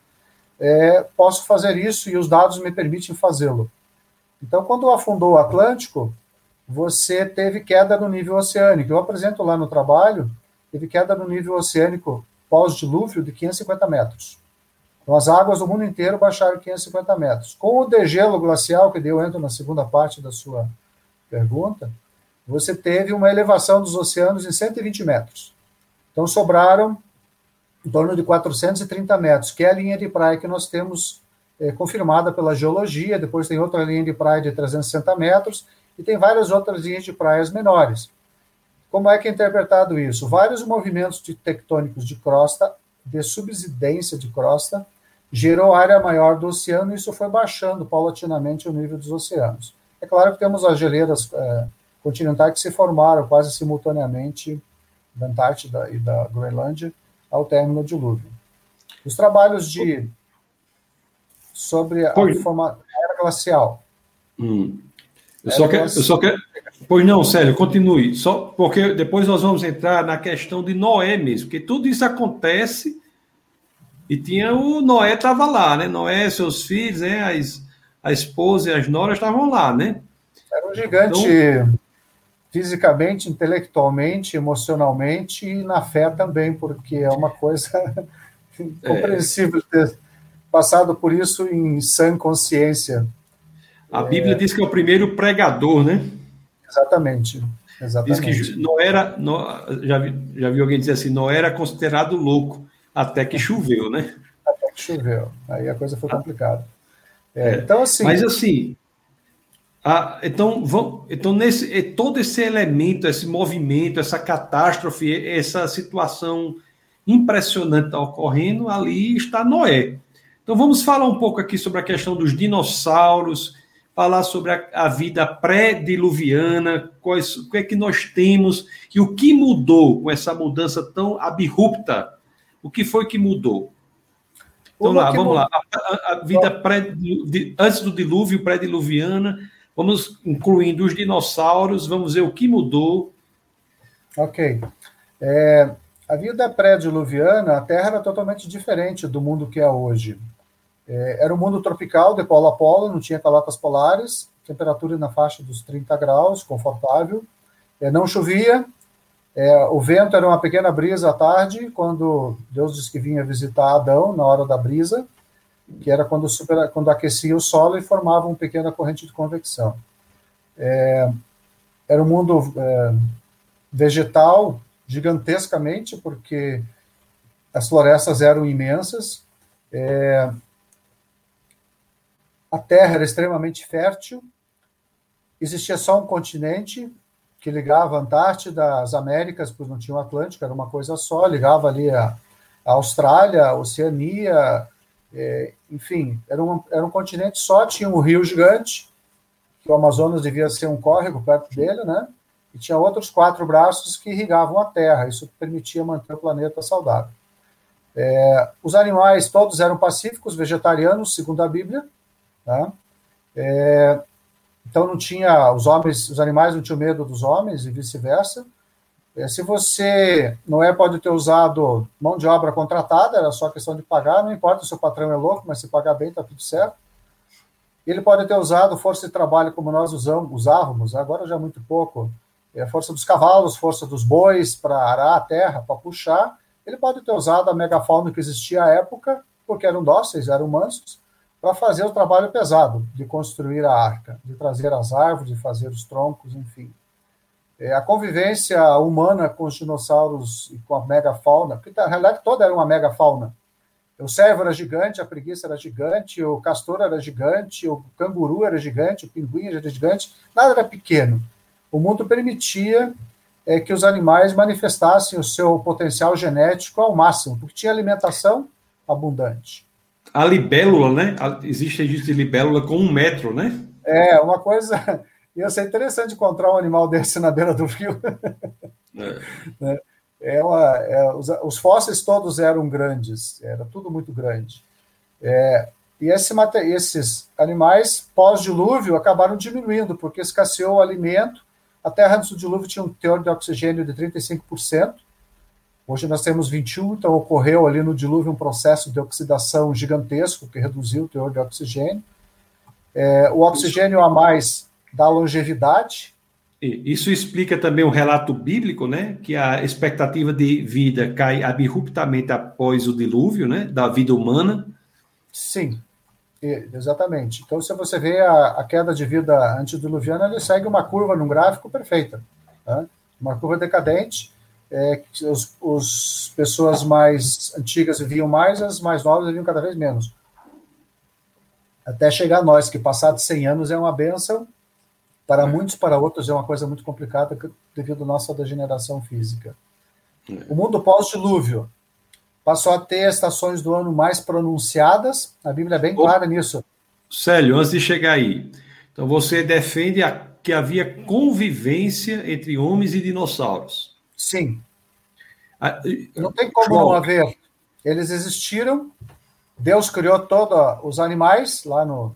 S2: é, posso fazer isso e os dados me permitem fazê-lo. Então, quando afundou o Atlântico, você teve queda no nível oceânico. Eu apresento lá no trabalho, teve queda no nível oceânico pós-dilúvio de 550 metros. Então, as águas do mundo inteiro baixaram 550 metros. Com o degelo glacial, que eu entro na segunda parte da sua pergunta, você teve uma elevação dos oceanos em 120 metros. Então, sobraram em torno de 430 metros, que é a linha de praia que nós temos é, confirmada pela geologia. Depois tem outra linha de praia de 360 metros e tem várias outras linhas de praias menores. Como é que é interpretado isso? Vários movimentos tectônicos de crosta, de subsidência de crosta, gerou área maior do oceano e isso foi baixando paulatinamente o nível dos oceanos. É claro que temos as geleiras é, continentais que se formaram quase simultaneamente da Antártida e da Groenlândia ao término do dilúvio. Os trabalhos de sobre a, forma, era glacial.
S1: Hum. Eu, só quero, eu só quero. Pois não, Célio, continue. Só porque depois nós vamos entrar na questão de Noé mesmo, porque tudo isso acontece e tinha o Noé estava lá, né? Noé, seus filhos, né? As, a esposa e as noras estavam lá, né?
S2: Era um gigante então, fisicamente, intelectualmente, emocionalmente e na fé também, porque é uma coisa [LAUGHS] incompreensível ter passado por isso em sã consciência.
S1: A Bíblia é... diz que é o primeiro pregador, né?
S2: Exatamente. Exatamente.
S1: Diz que não era, não, já, vi, já vi alguém dizer assim, não era considerado louco até que choveu, né?
S2: Até que choveu. Aí a coisa foi complicada. É, é. Então, assim.
S1: Mas assim, ah, então, vamos, então nesse, todo esse elemento, esse movimento, essa catástrofe, essa situação impressionante está ocorrendo, ali está Noé. Então vamos falar um pouco aqui sobre a questão dos dinossauros, falar sobre a, a vida pré-diluviana, o que é que nós temos e o que mudou com essa mudança tão abrupta. O que foi que mudou? Então, lá, vamos lá. A, a, vida pré, de, antes do dilúvio, pré-diluviana, vamos incluindo os dinossauros, vamos ver o que mudou.
S2: Ok. É, a vida pré-diluviana, a Terra era totalmente diferente do mundo que é hoje. É, era um mundo tropical, de polo a polo, não tinha calotas polares, temperatura na faixa dos 30 graus, confortável. É, não chovia, é, o vento era uma pequena brisa à tarde, quando Deus disse que vinha visitar Adão, na hora da brisa, que era quando, super, quando aquecia o solo e formava uma pequena corrente de convecção. É, era um mundo é, vegetal gigantescamente, porque as florestas eram imensas, é, a terra era extremamente fértil, existia só um continente que ligava a Antártida às Américas, pois não tinha o Atlântico, era uma coisa só, ligava ali a, a Austrália, a Oceania, é, enfim, era um, era um continente só, tinha um rio gigante, que o Amazonas devia ser um córrego perto dele, né? E tinha outros quatro braços que irrigavam a Terra, isso permitia manter o planeta saudável. É, os animais todos eram pacíficos, vegetarianos, segundo a Bíblia, Tá? É, então não tinha os homens, os animais não tinham medo dos homens e vice-versa. É, se você Noé pode ter usado mão de obra contratada, era só questão de pagar, não importa se o patrão é louco, mas se pagar bem está tudo certo. Ele pode ter usado força de trabalho como nós usamos, usávamos, agora já muito pouco. É, força dos cavalos, força dos bois para arar a terra, para puxar. Ele pode ter usado a megafauna que existia à época, porque eram dóceis, eram mansos, para fazer o trabalho pesado de construir a arca, de trazer as árvores, de fazer os troncos, enfim. É, a convivência humana com os dinossauros e com a megafauna, porque na realidade toda era uma megafauna. O cervo era gigante, a preguiça era gigante, o castor era gigante, o canguru era gigante, o pinguim era gigante, nada era pequeno. O mundo permitia é, que os animais manifestassem o seu potencial genético ao máximo, porque tinha alimentação abundante
S1: a libélula, né? Existe registro de libélula com um metro, né?
S2: É, uma coisa. [LAUGHS] Ia ser interessante encontrar um animal desse na beira do rio. [LAUGHS] É. Né? é uma, é, os, os, fósseis todos eram grandes, era tudo muito grande. É, e esse, esses animais, pós-dilúvio, acabaram diminuindo, porque escasseou o alimento. A Terra antes do dilúvio tinha um teor de oxigênio de 35%, Hoje nós temos 21, então ocorreu ali no dilúvio um processo de oxidação gigantesco que reduziu o teor de oxigênio. É, o oxigênio a mais dá longevidade.
S1: Isso explica também o relato bíblico, né, que a expectativa de vida cai abruptamente após o dilúvio, né, da vida humana.
S2: Sim, exatamente. Então, se você vê a, a queda de vida antediluviana, ele segue uma curva num gráfico perfeita, né? uma curva decadente é, os, os pessoas mais antigas viviam mais, as mais novas viviam cada vez menos. Até chegar a nós, que passados 100 anos é uma benção, para é. muitos, para outros é uma coisa muito complicada devido à nossa degeneração física. É. O mundo pós-dilúvio passou a ter estações do ano mais pronunciadas, a Bíblia é bem clara nisso.
S1: Célio, antes de chegar aí, então você defende a, que havia convivência entre homens e dinossauros.
S2: Sim. Ah, não tem como não haver. Eles existiram. Deus criou todos os animais lá no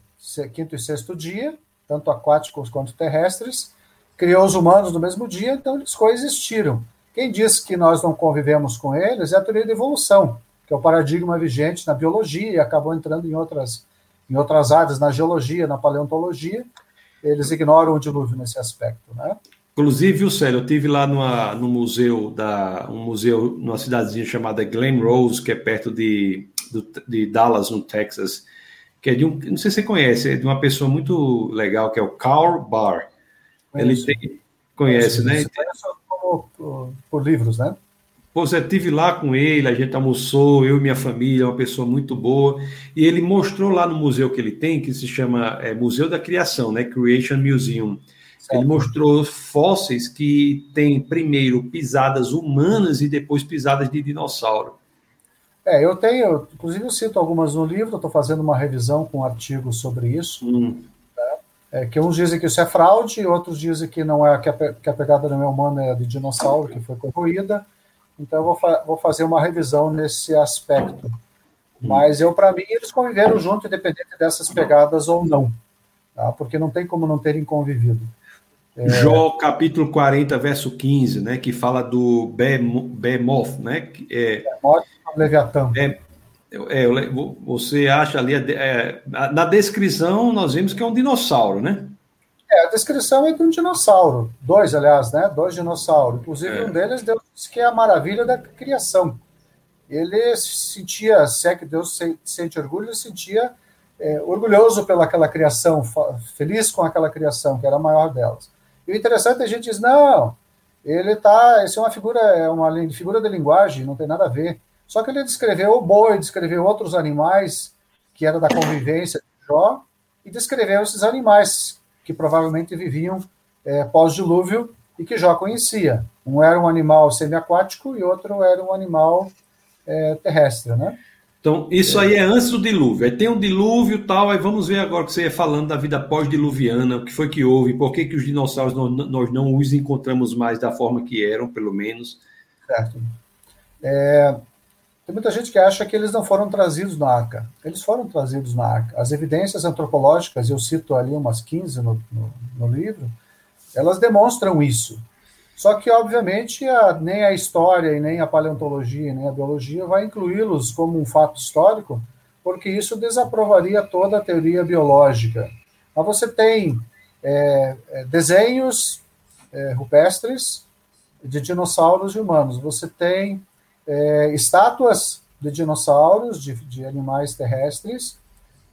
S2: quinto e sexto dia, tanto aquáticos quanto terrestres. Criou os humanos no mesmo dia, então eles coexistiram. Quem diz que nós não convivemos com eles é a teoria da evolução, que é o paradigma vigente na biologia e acabou entrando em outras, em outras áreas, na geologia, na paleontologia. Eles ignoram o dilúvio nesse aspecto, né?
S1: Inclusive, viu, Célio, eu tive lá numa, no museu da um museu numa cidadezinha chamada Glen Rose, que é perto de, do, de Dallas, no Texas, que é de um, não sei se você conhece, é de uma pessoa muito legal que é o Carl Barr. Ele tem, conhece, né?
S2: Por, por, por livros, né?
S1: Pois é, tive lá com ele, a gente almoçou, eu e minha família, uma pessoa muito boa, e ele mostrou lá no museu que ele tem, que se chama é, Museu da Criação, né? Creation Museum ele mostrou fósseis que têm primeiro pisadas humanas e depois pisadas de dinossauro.
S2: É, eu tenho, inclusive eu cito algumas no livro, estou fazendo uma revisão com um artigo sobre isso. Hum. Né? é, que uns dizem que isso é fraude, outros dizem que não é que a, que a pegada não é humana é de dinossauro que foi corroída. Então eu vou, fa vou fazer uma revisão nesse aspecto. Mas eu, para mim, eles conviveram junto, independente dessas pegadas ou não, tá? porque não tem como não terem convivido.
S1: É... Jó, capítulo 40, verso 15, né, que fala do Bemoth, né? Que é, Bemoth,
S2: Leviatã.
S1: É, é, você acha ali, é, na descrição nós vimos que é um dinossauro, né?
S2: É, a descrição é de um dinossauro, dois, aliás, né? Dois dinossauros. Inclusive, é. um deles, Deus disse que é a maravilha da criação. Ele sentia, se é que Deus sente orgulho, ele sentia é, orgulhoso pelaquela criação, feliz com aquela criação, que era a maior delas. E o interessante é a gente diz, não, ele tá, isso é uma figura, é uma figura de linguagem, não tem nada a ver. Só que ele descreveu o boi, descreveu outros animais que era da convivência de Jó, e descreveu esses animais que provavelmente viviam é, pós-dilúvio e que Jó conhecia. Um era um animal semiaquático e outro era um animal é, terrestre, né?
S1: Então, isso aí é antes do dilúvio. Aí tem um dilúvio tal, aí vamos ver agora que você ia falando da vida pós-diluviana, o que foi que houve, por que, que os dinossauros nós, nós não os encontramos mais da forma que eram, pelo menos.
S2: Certo. É, tem muita gente que acha que eles não foram trazidos na arca. Eles foram trazidos na arca. As evidências antropológicas, eu cito ali umas 15 no, no, no livro, elas demonstram isso. Só que, obviamente, a, nem a história, e nem a paleontologia, nem a biologia vai incluí-los como um fato histórico, porque isso desaprovaria toda a teoria biológica. Mas você tem é, é, desenhos é, rupestres de dinossauros e humanos. Você tem é, estátuas de dinossauros, de, de animais terrestres.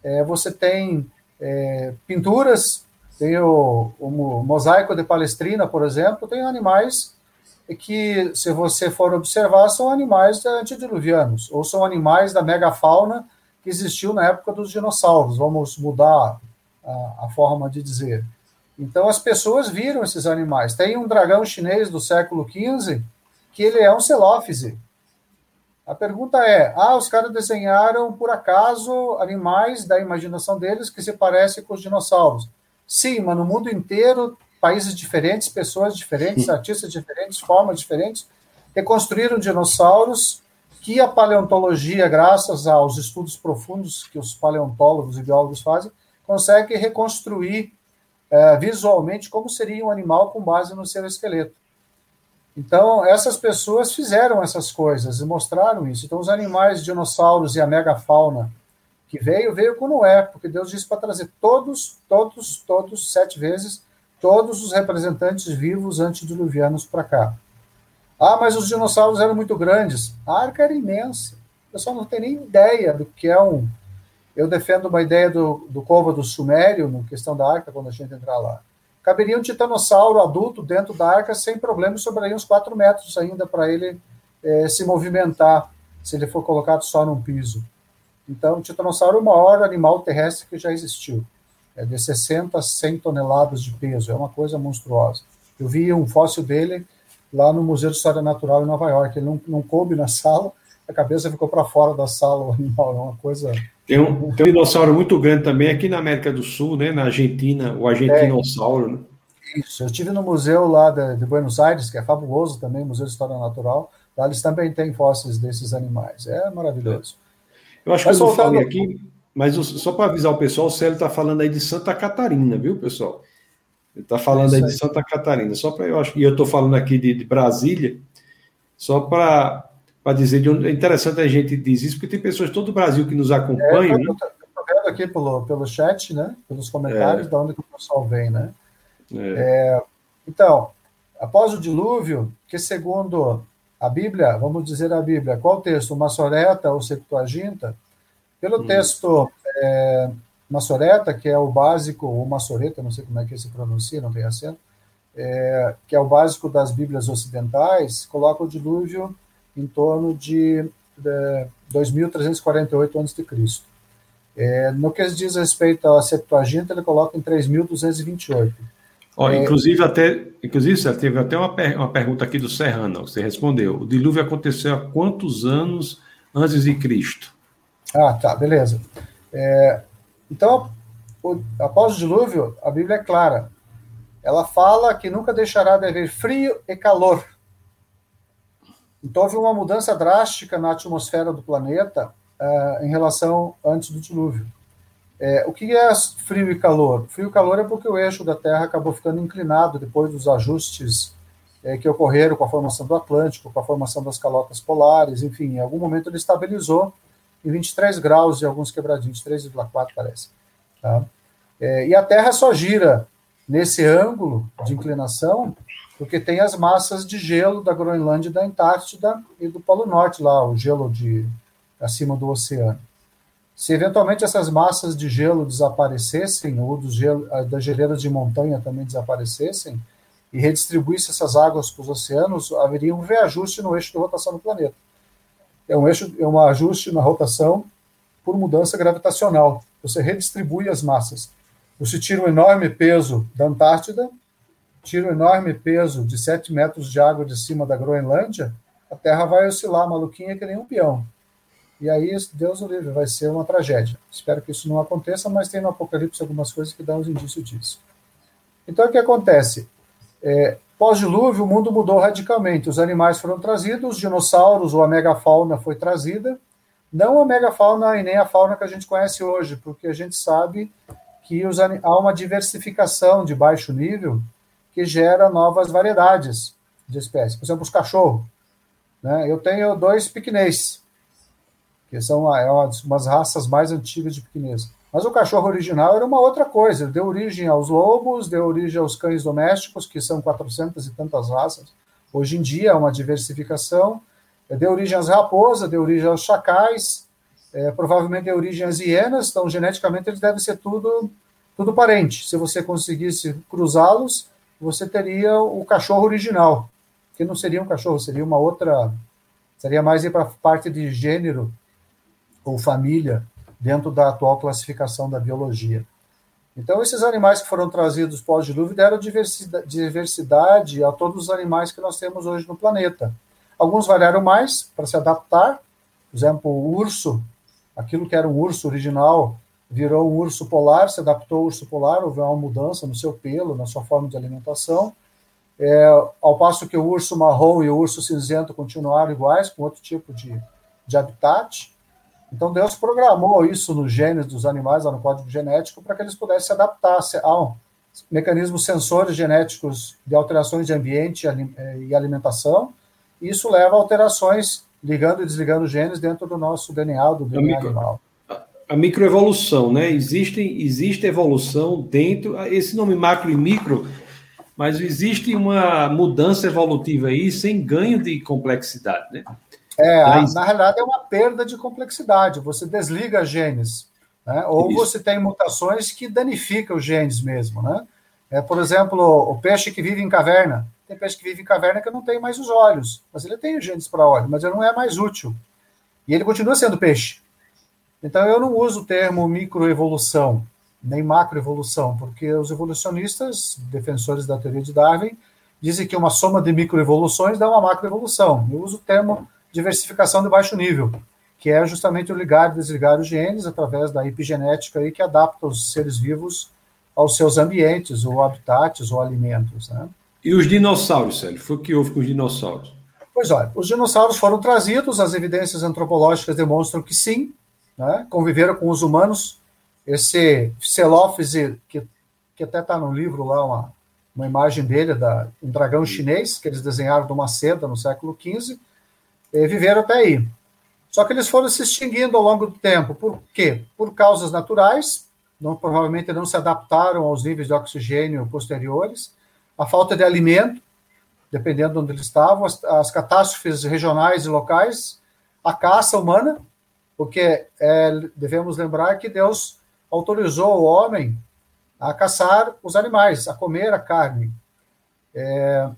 S2: É, você tem é, pinturas, tem o, o, mosaico de Palestrina, por exemplo, tem animais que, se você for observar, são animais antediluvianos, ou são animais da megafauna que existiu na época dos dinossauros. Vamos mudar a, a forma de dizer. Então, as pessoas viram esses animais. Tem um dragão chinês do século XV que ele é um celófise. A pergunta é: ah, os caras desenharam por acaso animais da imaginação deles que se parecem com os dinossauros? Sim, mas no mundo inteiro, países diferentes, pessoas diferentes, artistas diferentes, formas diferentes, reconstruíram dinossauros que a paleontologia, graças aos estudos profundos que os paleontólogos e biólogos fazem, consegue reconstruir é, visualmente como seria um animal com base no seu esqueleto. Então, essas pessoas fizeram essas coisas e mostraram isso. Então, os animais, dinossauros e a megafauna que veio, veio com Noé, porque Deus disse para trazer todos, todos, todos, sete vezes, todos os representantes vivos antediluvianos para cá. Ah, mas os dinossauros eram muito grandes. A arca era imensa. O pessoal não tem nem ideia do que é um. Eu defendo uma ideia do, do Cova do Sumério, na questão da arca, quando a gente entrar lá caberia um titanossauro adulto dentro da arca sem problema, sobraria uns 4 metros ainda para ele é, se movimentar, se ele for colocado só num piso. Então, o titanossauro é o maior animal terrestre que já existiu. É de 60 a 100 toneladas de peso, é uma coisa monstruosa. Eu vi um fóssil dele lá no Museu de História Natural em Nova York. Ele não, não coube na sala, a cabeça ficou para fora da sala, o animal, é uma coisa
S1: tem um, tem um dinossauro muito grande também aqui na América do Sul, né? Na Argentina, o argentinossauro, é, né?
S2: Isso, eu estive no museu lá de, de, Buenos Aires, que é fabuloso também, Museu de História Natural. Lá eles também têm fósseis desses animais. É maravilhoso.
S1: Eu acho mas que eu não falei aqui, mas só para avisar o pessoal, o Célio está falando aí de Santa Catarina, viu, pessoal? Ele está falando é aí, aí de Santa Catarina. Só para eu acho, e eu estou falando aqui de, de Brasília, só para para dizer de onde é interessante a gente dizer isso, porque tem pessoas de todo o Brasil que nos acompanham. É, eu
S2: estou né? vendo aqui pelo, pelo chat, né? Pelos comentários, é. de onde que o pessoal vem, né? É. é. então, após o dilúvio, que segundo a Bíblia, vamos dizer a Bíblia, qual texto? Massoreta ou Septuaginta? Pelo hum. texto é, Massoreta, que é o básico, ou Massoreta, não sei como é que se pronuncia, não tem acento, é, que é o básico das Bíblias ocidentais, coloca o dilúvio em torno de, de 2.348 a.C. É, no que diz respeito à Septuaginta, ele coloca em 3.228.
S1: Oh, é, inclusive, até, inclusive, teve até uma, uma pergunta aqui do Serrano, você respondeu. O dilúvio aconteceu há quantos anos antes de Cristo?
S2: Ah, tá, beleza. É, então, o, após o dilúvio, a Bíblia é clara. Ela fala que nunca deixará de haver frio e calor. Então houve uma mudança drástica na atmosfera do planeta uh, em relação antes do dilúvio. É, o que é frio e calor? Frio e calor é porque o eixo da Terra acabou ficando inclinado depois dos ajustes é, que ocorreram com a formação do Atlântico, com a formação das calotas polares, enfim, em algum momento ele estabilizou em 23 graus e alguns quebradinhos, 3,4 parece. Tá? É, e a Terra só gira nesse ângulo de inclinação porque tem as massas de gelo da Groenlândia, da Antártida e do Polo Norte lá, o gelo de acima do oceano. Se eventualmente essas massas de gelo desaparecessem, ou dos gelo, das geleiras de montanha também desaparecessem, e redistribuísse essas águas para os oceanos, haveria um reajuste no eixo de rotação do planeta. É um eixo, é um ajuste na rotação por mudança gravitacional. Você redistribui as massas. Você tira um enorme peso da Antártida, tira um enorme peso de 7 metros de água de cima da Groenlândia, a Terra vai oscilar maluquinha que nem um peão. E aí, Deus o livre, vai ser uma tragédia. Espero que isso não aconteça, mas tem no Apocalipse algumas coisas que dão os indícios disso. Então, o que acontece? É, Pós-dilúvio, o mundo mudou radicalmente. Os animais foram trazidos, os dinossauros ou a megafauna foi trazida. Não a megafauna e nem a fauna que a gente conhece hoje, porque a gente sabe que os, há uma diversificação de baixo nível que gera novas variedades de espécies. Por exemplo, os cachorros. Né? Eu tenho dois piquenês, que são é umas raças mais antigas de pequenez. Mas o cachorro original era uma outra coisa, deu origem aos lobos, deu origem aos cães domésticos, que são 400 e tantas raças. Hoje em dia é uma diversificação, deu origem às raposas, deu origem aos chacais, é, provavelmente deu origem às hienas, então geneticamente eles devem ser tudo, tudo parente. Se você conseguisse cruzá-los, você teria o cachorro original, que não seria um cachorro, seria uma outra, seria mais para a parte de gênero, ou família dentro da atual classificação da biologia. Então, esses animais que foram trazidos pós-dilúvio deram diversidade a todos os animais que nós temos hoje no planeta. Alguns variaram mais para se adaptar, por exemplo, o urso, aquilo que era um urso original, virou um urso polar, se adaptou ao urso polar, houve uma mudança no seu pelo, na sua forma de alimentação. É, ao passo que o urso marrom e o urso cinzento continuaram iguais, com outro tipo de, de habitat. Então Deus programou isso nos genes dos animais, lá no código genético, para que eles pudessem se adaptar a mecanismos sensores genéticos de alterações de ambiente eh, e alimentação. E isso leva a alterações ligando e desligando genes dentro do nosso DNA, do DNA a micro, animal.
S1: A microevolução, né? Existe, existe evolução dentro, esse nome macro e micro, mas existe uma mudança evolutiva aí sem ganho de complexidade, né?
S2: É, na realidade é uma perda de complexidade. Você desliga genes, né? ou Isso. você tem mutações que danificam os genes mesmo, né? É, por exemplo, o peixe que vive em caverna. Tem peixe que vive em caverna que não tem mais os olhos, mas ele tem os genes para olho, mas ele não é mais útil. E ele continua sendo peixe. Então eu não uso o termo microevolução, nem macroevolução, porque os evolucionistas, defensores da teoria de Darwin, dizem que uma soma de microevoluções dá uma macroevolução. Eu uso o termo diversificação de baixo nível, que é justamente o ligar e desligar os genes através da epigenética aí, que adapta os seres vivos aos seus ambientes, ou habitats, ou alimentos. Né?
S1: E os dinossauros, Célio? Foi o que houve com os dinossauros?
S2: Pois olha, os dinossauros foram trazidos, as evidências antropológicas demonstram que sim, né? conviveram com os humanos. Esse Celófise, que, que até está no livro lá, uma, uma imagem dele, da, um dragão chinês, que eles desenharam de uma seda no século XV, eh, viveram até aí. Só que eles foram se extinguindo ao longo do tempo. Por quê? Por causas naturais, não, provavelmente não se adaptaram aos níveis de oxigênio posteriores, a falta de alimento, dependendo de onde eles estavam, as, as catástrofes regionais e locais, a caça humana, porque é, devemos lembrar que Deus autorizou o homem a caçar os animais, a comer a carne. É,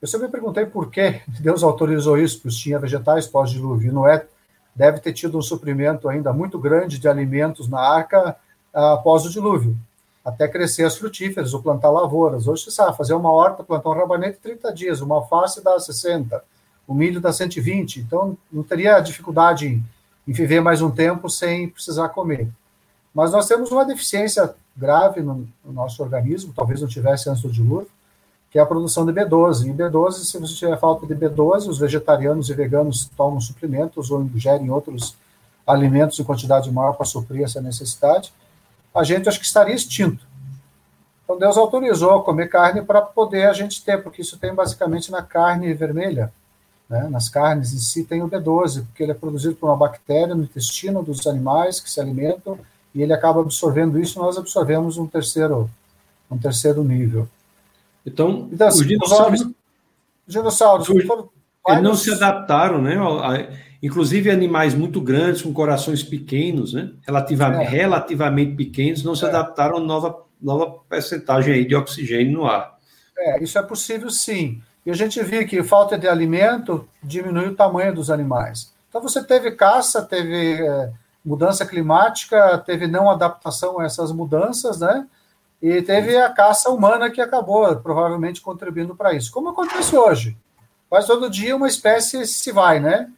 S2: eu sempre perguntei por que [LAUGHS] Deus autorizou isso, pois tinha vegetais pós-dilúvio. Noé deve ter tido um suprimento ainda muito grande de alimentos na arca após o dilúvio, até crescer as frutíferas ou plantar lavouras. Hoje você sabe, fazer uma horta, plantar um rabanete 30 dias, uma alface dá 60, o milho dá 120. Então não teria dificuldade em, viver mais um tempo sem precisar comer. Mas nós temos uma deficiência grave no nosso organismo, talvez não tivesse antes do dilúvio, que é a produção de B12. E B12, se você tiver falta de B12, os vegetarianos e veganos tomam suplementos ou ingerem outros alimentos em quantidade maior para suprir essa necessidade, a gente acho que estaria extinto. Então Deus autorizou comer carne para poder a gente ter, porque isso tem basicamente na carne vermelha. Né? Nas carnes em si tem o B12, porque ele é produzido por uma bactéria no intestino dos animais que se alimentam e ele acaba absorvendo isso, nós absorvemos um terceiro, um terceiro nível.
S1: Então, então os dinossauros,
S2: os dinossauros
S1: eles não se adaptaram, né? Inclusive animais muito grandes com corações pequenos, né? Relativamente, é. relativamente pequenos, não se é. adaptaram a nova nova percentagem aí de oxigênio no ar.
S2: É, isso é possível sim. E a gente viu que falta de alimento diminui o tamanho dos animais. Então você teve caça, teve é, mudança climática, teve não adaptação a essas mudanças, né? E teve a caça humana que acabou provavelmente contribuindo para isso. Como acontece hoje? Quase todo dia uma espécie se vai, né?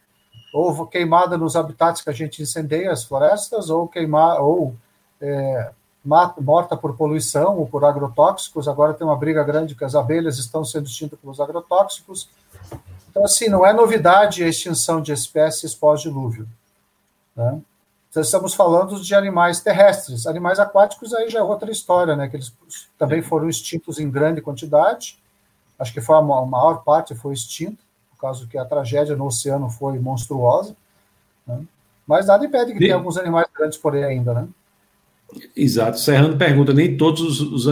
S2: Ou queimada nos habitats que a gente incendeia as florestas, ou queimar, ou é, morta por poluição ou por agrotóxicos. Agora tem uma briga grande que as abelhas estão sendo extintas pelos agrotóxicos. Então, assim, não é novidade a extinção de espécies pós-dilúvio. Né? Então, estamos falando de animais terrestres. Animais aquáticos aí já é outra história, né? Que eles também foram extintos em grande quantidade. Acho que foi a maior parte foi extinta, por causa que a tragédia no oceano foi monstruosa. Né? Mas nada impede que tenha alguns animais grandes por aí ainda, né?
S1: Exato. Serrano pergunta: nem todos os, os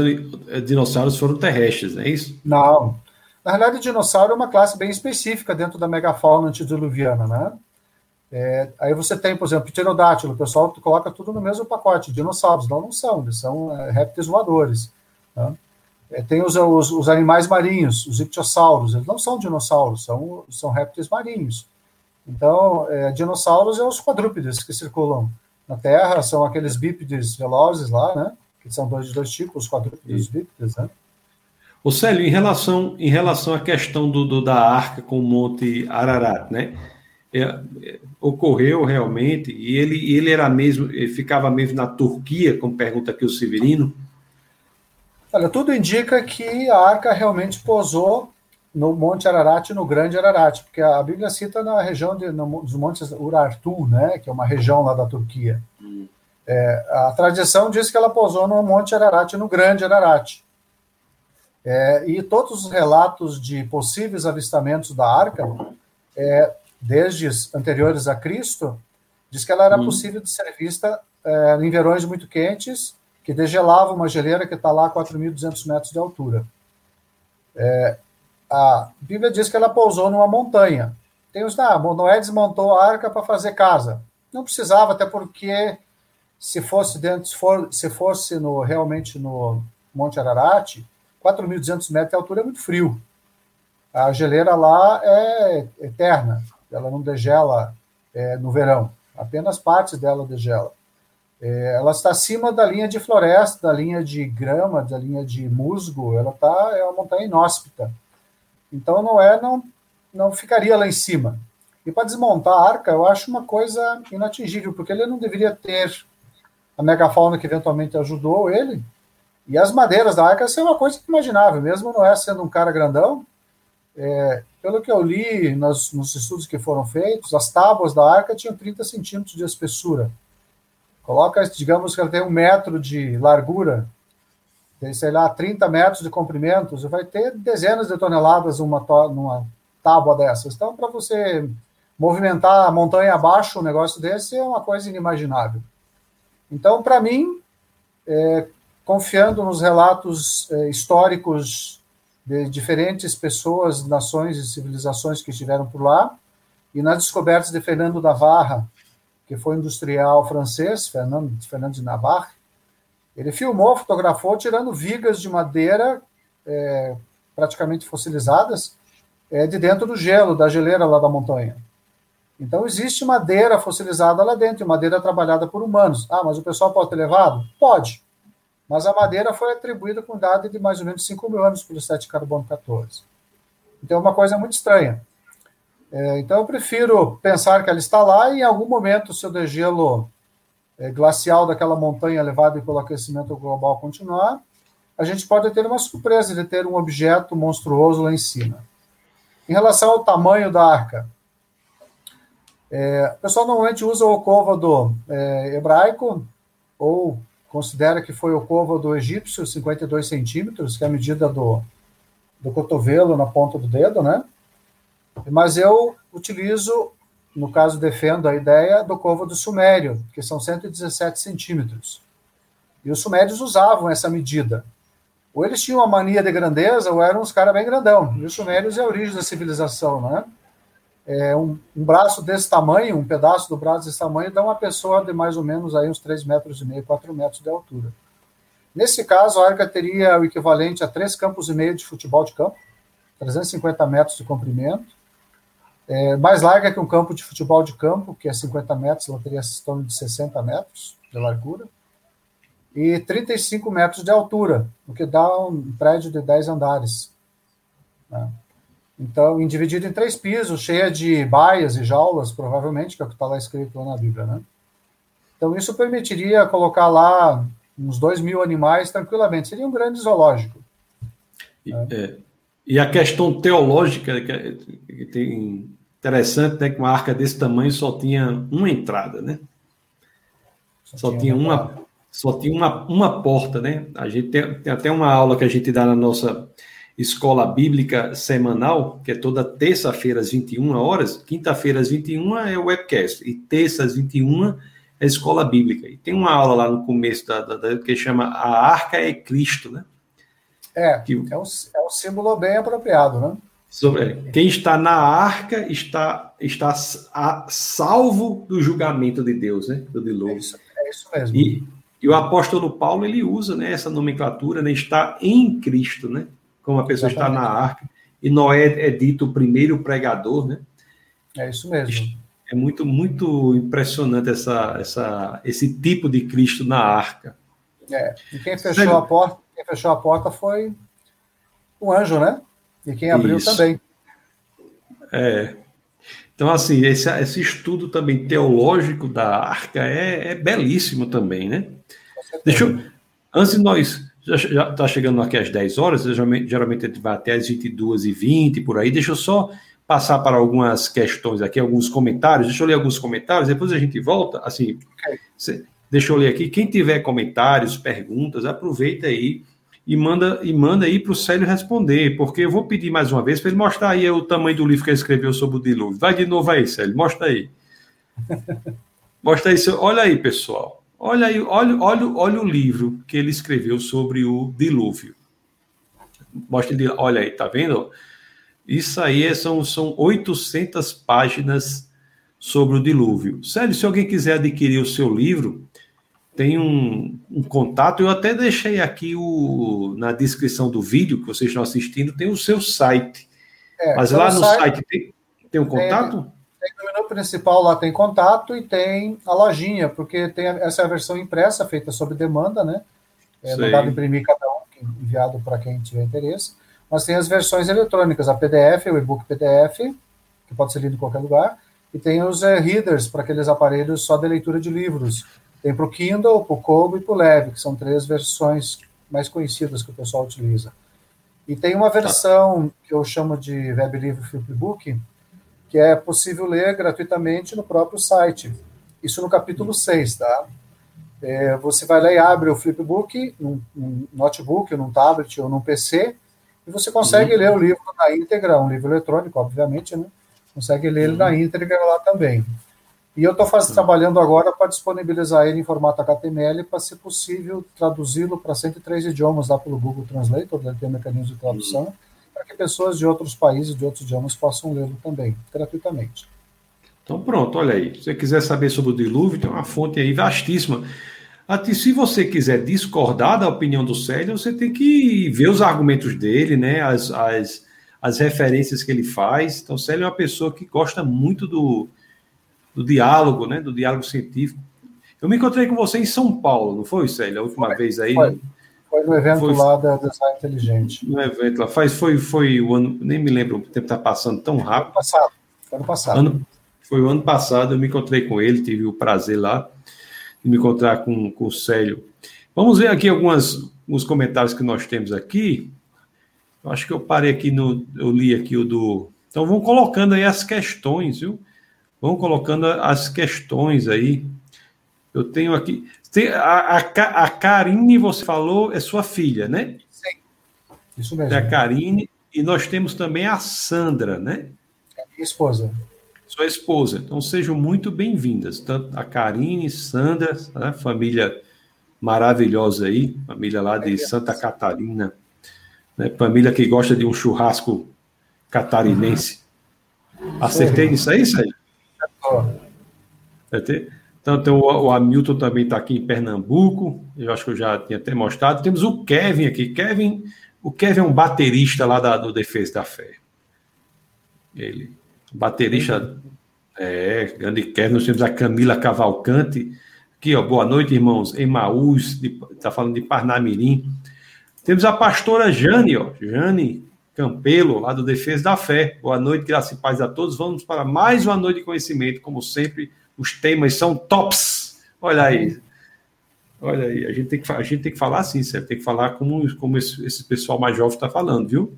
S1: eh, dinossauros foram terrestres, não é isso?
S2: Não. Na realidade, o dinossauro é uma classe bem específica dentro da megafauna antediluviana, né? É, aí você tem, por exemplo, pterodátilo, o pessoal coloca tudo no mesmo pacote, dinossauros, não, não são, eles são é, répteis voadores. Né? É, tem os, os, os, animais marinhos, os ictiossauros, eles não são dinossauros, são, são répteis marinhos. Então, é, dinossauros é os quadrúpedes que circulam na Terra são aqueles bípedes velozes lá, né? Que são dois, dois tipos, os quadrúpedes bípedes, né?
S1: O Célio, em relação, em relação à questão do, do da arca com o Monte Ararat, né? É, é, ocorreu realmente, e ele, ele era mesmo, ele ficava mesmo na Turquia, como pergunta aqui o Severino.
S2: Olha, tudo indica que a arca realmente posou no Monte Ararat e no Grande Ararat, porque a Bíblia cita na região de, no, dos Montes Urartu, né, que é uma região lá da Turquia. Hum. É, a tradição diz que ela pousou no Monte Ararat e no Grande Ararat. É, e todos os relatos de possíveis avistamentos da arca, é, desde anteriores a Cristo, diz que ela era hum. possível de ser vista é, em verões muito quentes, que degelava uma geleira que está lá a 4.200 metros de altura. É, a Bíblia diz que ela pousou numa montanha. Tem os, ah, Noé desmontou a arca para fazer casa. Não precisava, até porque se fosse dentro, se, for, se fosse no, realmente no Monte Ararat, 4.200 metros de altura é muito frio. A geleira lá é eterna, ela não degela é, no verão, apenas partes dela degela. É, ela está acima da linha de floresta, da linha de grama, da linha de musgo, ela tá, é uma montanha inóspita. Então Noé não, não ficaria lá em cima. E para desmontar a arca, eu acho uma coisa inatingível, porque ele não deveria ter a megafauna que eventualmente ajudou ele. E as madeiras da arca são uma coisa imaginável, mesmo Noé sendo um cara grandão. É, pelo que eu li nos, nos, estudos que foram feitos, as tábuas da arca tinham 30 centímetros de espessura. Coloca, digamos que ela tem um metro de largura, tem, sei lá, 30 metros de comprimento, você vai ter dezenas de toneladas numa, numa tábua dessas. Então, para você movimentar a montanha abaixo um negócio desse é uma coisa inimaginável. Então, para mim, é, confiando nos relatos é, históricos de diferentes pessoas, nações e civilizações que estiveram por lá, e nas descobertas de Fernando Navarra, que foi industrial francês, Fernando, Fernando de Navarre, ele filmou, fotografou, tirando vigas de madeira é, praticamente fossilizadas é, de dentro do gelo, da geleira lá da montanha. Então, existe madeira fossilizada lá dentro, madeira trabalhada por humanos. Ah, mas o pessoal pode ter levado? Pode. Mas a madeira foi atribuída com idade de mais ou menos 5 mil anos pelo 7 carbono 14. Então, é uma coisa muito estranha. É, então, eu prefiro pensar que ela está lá e, em algum momento, o seu degelo é, glacial daquela montanha levada pelo aquecimento global continuar, a gente pode ter uma surpresa de ter um objeto monstruoso lá em cima. Em relação ao tamanho da arca, é, o pessoal normalmente usa o côvado é, hebraico ou considera que foi o côvado egípcio, 52 centímetros, que é a medida do, do cotovelo na ponta do dedo, né? Mas eu utilizo no caso, defendo a ideia do côvado sumério, que são 117 centímetros. E os sumérios usavam essa medida. Ou eles tinham uma mania de grandeza, ou eram uns caras bem grandão. E os sumérios é a origem da civilização, né? É um, um, braço desse tamanho, um pedaço do braço desse tamanho, dá uma pessoa de mais ou menos aí uns 3 metros e meio, 4 metros de altura. Nesse caso, a arca teria o equivalente a três campos e meio de futebol de campo, 350 metros de comprimento, é, mais larga que um campo de futebol de campo, que é 50 metros, ela teria em torno de 60 metros de largura, e 35 metros de altura, o que dá um prédio de 10 andares. Né? Então, dividido em três pisos, cheia de baias e jaulas, provavelmente, que é o que está lá escrito lá na Bíblia. Né? Então, isso permitiria colocar lá uns 2 mil animais tranquilamente. Seria um grande zoológico.
S1: E, né? é, e a questão teológica, que tem Interessante, né? Que uma arca desse tamanho só tinha uma entrada, né? Só, só tinha uma, só tinha uma, uma porta, né? A gente tem, tem, até uma aula que a gente dá na nossa escola bíblica semanal, que é toda terça-feira às 21 horas, quinta-feira às 21 é o webcast, e terça às 21 é escola bíblica. E tem uma aula lá no começo da, da, da que chama A Arca é Cristo, né?
S2: É, que, é, um, é um símbolo bem apropriado, né?
S1: Sobre, quem está na arca está, está a salvo do julgamento de Deus, né? Do dilúvio. É
S2: isso, é isso mesmo.
S1: E, e, o apóstolo Paulo ele usa né, essa nomenclatura, né? Está em Cristo, né? Como a pessoa Exatamente. está na arca. E Noé é dito o primeiro pregador, né?
S2: É isso mesmo.
S1: É muito, muito impressionante essa, essa, esse tipo de Cristo na arca.
S2: É. E quem fechou a porta, quem fechou a porta foi o anjo, né? E quem abriu Isso. também.
S1: É. Então, assim, esse, esse estudo também teológico da arca é, é belíssimo também, né? Deixa eu, antes de nós, já está chegando aqui às 10 horas, geralmente, geralmente a gente vai até às 22h20, por aí, deixa eu só passar para algumas questões aqui, alguns comentários, deixa eu ler alguns comentários, depois a gente volta, assim, deixa eu ler aqui, quem tiver comentários, perguntas, aproveita aí, e manda e manda aí para o Célio responder, porque eu vou pedir mais uma vez para ele mostrar aí o tamanho do livro que ele escreveu sobre o dilúvio. Vai de novo aí, Célio, mostra aí. [LAUGHS] Mostra aí, olha aí, pessoal. Olha aí, olha, olha, olha o livro que ele escreveu sobre o dilúvio. Mostra ele, olha aí, tá vendo? Isso aí é, são, são 800 páginas sobre o dilúvio. Célio, se alguém quiser adquirir o seu livro, tem um, um, contato. Eu até deixei aqui o, na descrição do vídeo que vocês estão assistindo, tem o seu site. É, Mas lá no site, site, tem, tem um contato?
S2: Tem, no menu principal lá tem contato e tem a lojinha, porque tem essa é a versão impressa, feita sob demanda, né? É, não dá para imprimir cada um, enviado para quem tiver interesse. Mas tem as versões eletrônicas, a PDF, o e-book PDF, que pode ser lido em qualquer lugar, e tem os é, readers para aqueles aparelhos só de leitura de livros tem para o Kindle, para o Kobo e para o Leve, que são três versões mais conhecidas que o pessoal utiliza. E tem uma versão que eu chamo de Web Livro Flipbook, que é possível ler gratuitamente no próprio site. Isso no capítulo 6, tá? É, você vai lá e abre o Flipbook num, num notebook, num tablet ou num PC, e você consegue uhum. ler o livro na íntegra, um livro eletrônico, obviamente, né? Consegue ler ele na uhum. íntegra lá também. E eu estou trabalhando agora para disponibilizar ele em formato HTML para, se possível, traduzi-lo para 103 idiomas lá pelo Google Translator, ele tem mecanismo de tradução, uhum. Para que pessoas de outros países, de outros idiomas, possam lê-lo também, gratuitamente.
S1: Então, pronto, olha aí. Se você quiser saber sobre o dilúvio, tem uma fonte aí vastíssima. Até se você quiser discordar da opinião do Célio, você tem que ver os argumentos dele, né? As, as, as referências que ele faz. Então, o Célio é uma pessoa que gosta muito do, do diálogo, né? Do diálogo científico. Eu me encontrei com você em São Paulo, não foi, Célia? A última foi, vez aí.
S2: Foi, foi no evento foi, lá da Design Inteligente.
S1: No evento lá. Faz, foi, foi o ano. Nem me lembro, o tempo está passando tão rápido. Ano
S2: passado. Ano passado.
S1: Ano, foi o ano passado, eu me encontrei com ele, tive o prazer lá. de me encontrar com, com o Célio. Vamos ver aqui algumas, alguns comentários que nós temos aqui. Eu acho que eu parei aqui no. Eu li aqui o do. Então vamos colocando aí as questões, viu? Vamos colocando as questões aí. Eu tenho aqui. A, a, a Karine, você falou, é sua filha, né?
S2: Sim. Isso mesmo.
S1: É a Karine. E nós temos também a Sandra, né?
S2: É minha esposa.
S1: Sua esposa. Então sejam muito bem-vindas. Tanto a Karine, Sandra, né? família maravilhosa aí, família lá de Santa Catarina. Né? Família que gosta de um churrasco catarinense. Acertei nisso aí, Sérgio? Então, tem o, o Hamilton também está aqui em Pernambuco, eu acho que eu já tinha até mostrado. Temos o Kevin aqui. Kevin, o Kevin é um baterista lá da, do Defesa da Fé. Ele, baterista, é, grande Kevin. Nós temos a Camila Cavalcante, aqui, ó, boa noite, irmãos. Emaús, está falando de Parnamirim. Temos a pastora Jane, ó, Jane Campelo, lá do Defesa da Fé. Boa noite, graça e paz a todos. Vamos para mais uma noite de conhecimento. Como sempre, os temas são tops. Olha aí. Olha aí, a gente tem que, a gente tem que falar assim, você tem que falar como, como esse, esse pessoal mais jovem está falando, viu?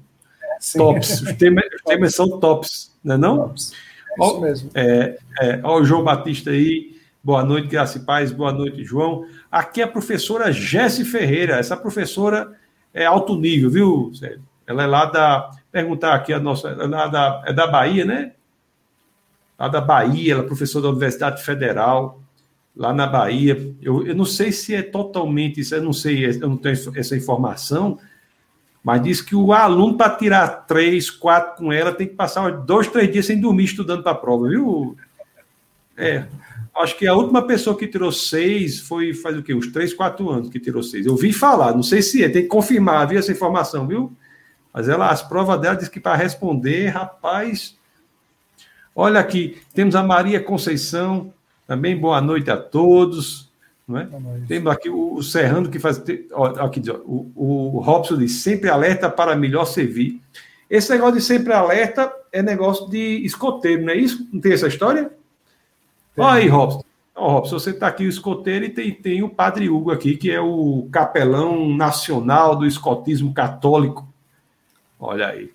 S1: Sim. Tops. Os temas, os temas são tops, não é não? Tops. É isso mesmo. É, é, ó, o João Batista aí. Boa noite, graça e paz. Boa noite, João. Aqui é a professora Jesse Ferreira. Essa professora é alto nível, viu, Sérgio? Ela é lá da. Perguntar aqui a nossa. É, da, é da Bahia, né? Lá da Bahia, ela é professora da Universidade Federal, lá na Bahia. Eu, eu não sei se é totalmente isso, eu não sei, eu não tenho essa informação, mas diz que o aluno, para tirar três, quatro com ela, tem que passar dois, três dias sem dormir estudando para a prova, viu? É. Acho que a última pessoa que tirou seis foi faz o quê? Uns três, quatro anos que tirou seis. Eu vi falar, não sei se é, tem que confirmar, viu essa informação, viu? Mas ela, as provas dela diz que para responder, rapaz. Olha aqui, temos a Maria Conceição, também boa noite a todos. Não é? Temos aqui o, Serrano que faz. Ó, aqui, ó, o, o Robson diz: sempre alerta para melhor servir. Esse negócio de sempre alerta é negócio de escoteiro, não é isso? Não tem essa história? Olha aí, Robson. Então, Robson, você está aqui o escoteiro e tem, tem o Padre Hugo aqui, que é o capelão nacional do escotismo católico. Olha aí.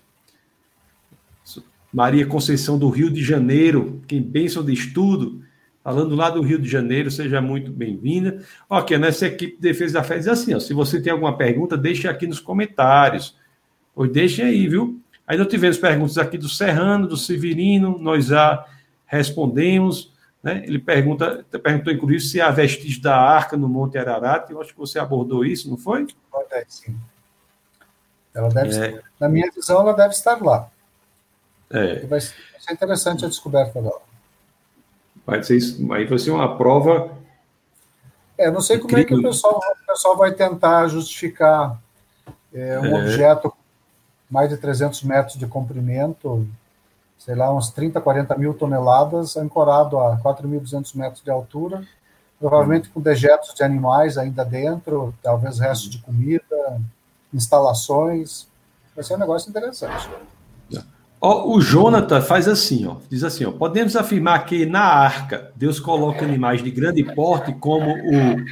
S1: Maria Conceição do Rio de Janeiro, quem bênção de estudo, falando lá do Rio de Janeiro, seja muito bem-vinda. Ok, nessa equipe de defesa da fé diz assim, ó, se você tem alguma pergunta, deixe aqui nos comentários. Pois deixem aí, viu? Nós tivemos perguntas aqui do Serrano, do Severino, nós já respondemos. Né? Ele pergunta, perguntou, inclusive, se há vestígio da arca no Monte Ararat. Eu acho que você abordou isso, não foi? Sim.
S2: Ela deve, é. na minha visão, ela deve estar lá. É. Vai ser interessante a descoberta dela.
S1: Vai ser isso, aí vai ser uma prova.
S2: É, não sei como é que o pessoal, o pessoal vai tentar justificar é, um é. objeto mais de 300 metros de comprimento, sei lá, uns 30, 40 mil toneladas, ancorado a 4.200 metros de altura, provavelmente com dejetos de animais ainda dentro, talvez restos de comida, instalações. Vai ser um negócio interessante.
S1: Ó, o Jonathan faz assim, ó, diz assim, ó, podemos afirmar que na arca Deus coloca animais de grande porte como o,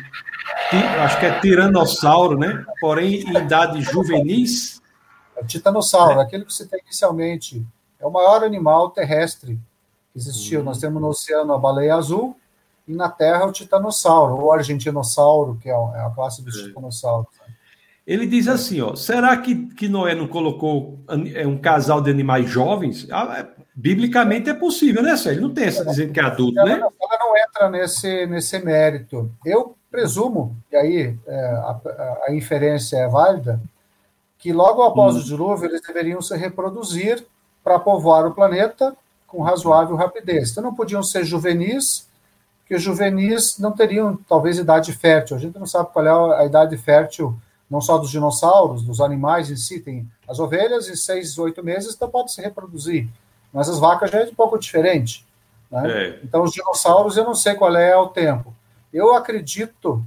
S1: acho que é tiranossauro, né? Porém em idade juvenis.
S2: É o titanossauro, é. aquele que você tem inicialmente, é o maior animal terrestre que existiu. Hum. Nós temos no oceano a baleia azul e na Terra o titanossauro, ou argentinossauro, que é a classe dos é. titanossauros.
S1: Ele diz assim, ó, será que, que Noé não colocou é, um casal de animais jovens? Ah, é, biblicamente é possível, né, Sérgio? Não tem essa dizendo que é adulto,
S2: ela
S1: né?
S2: Não, ela não entra nesse, nesse mérito. Eu presumo, e aí é, a, a, inferência é válida, que logo após hum. o dilúvio eles deveriam se reproduzir para povoar o planeta com razoável rapidez. Então não podiam ser juvenis, porque os juvenis não teriam talvez idade fértil. A gente não sabe qual é a idade fértil não só dos dinossauros, dos animais em si, tem as ovelhas em seis, oito meses, então pode se reproduzir, mas as vacas já é um pouco diferente. Né? É. Então, os dinossauros, eu não sei qual é o tempo. Eu acredito,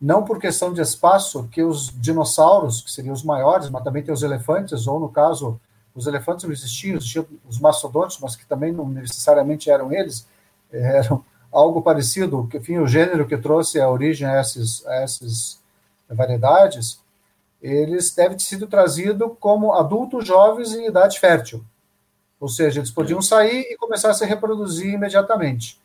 S2: não por questão de espaço, que os dinossauros, que seriam os maiores, mas também tem os elefantes, ou no caso, os elefantes não existiam, existiam os mastodontes, mas que também não necessariamente eram eles, eram [LAUGHS] algo parecido, que enfim, o gênero que trouxe a origem a essas, a essas variedades, eles devem ter sido trazidos como adultos jovens em idade fértil. Ou seja, eles podiam sair e começar a se reproduzir imediatamente,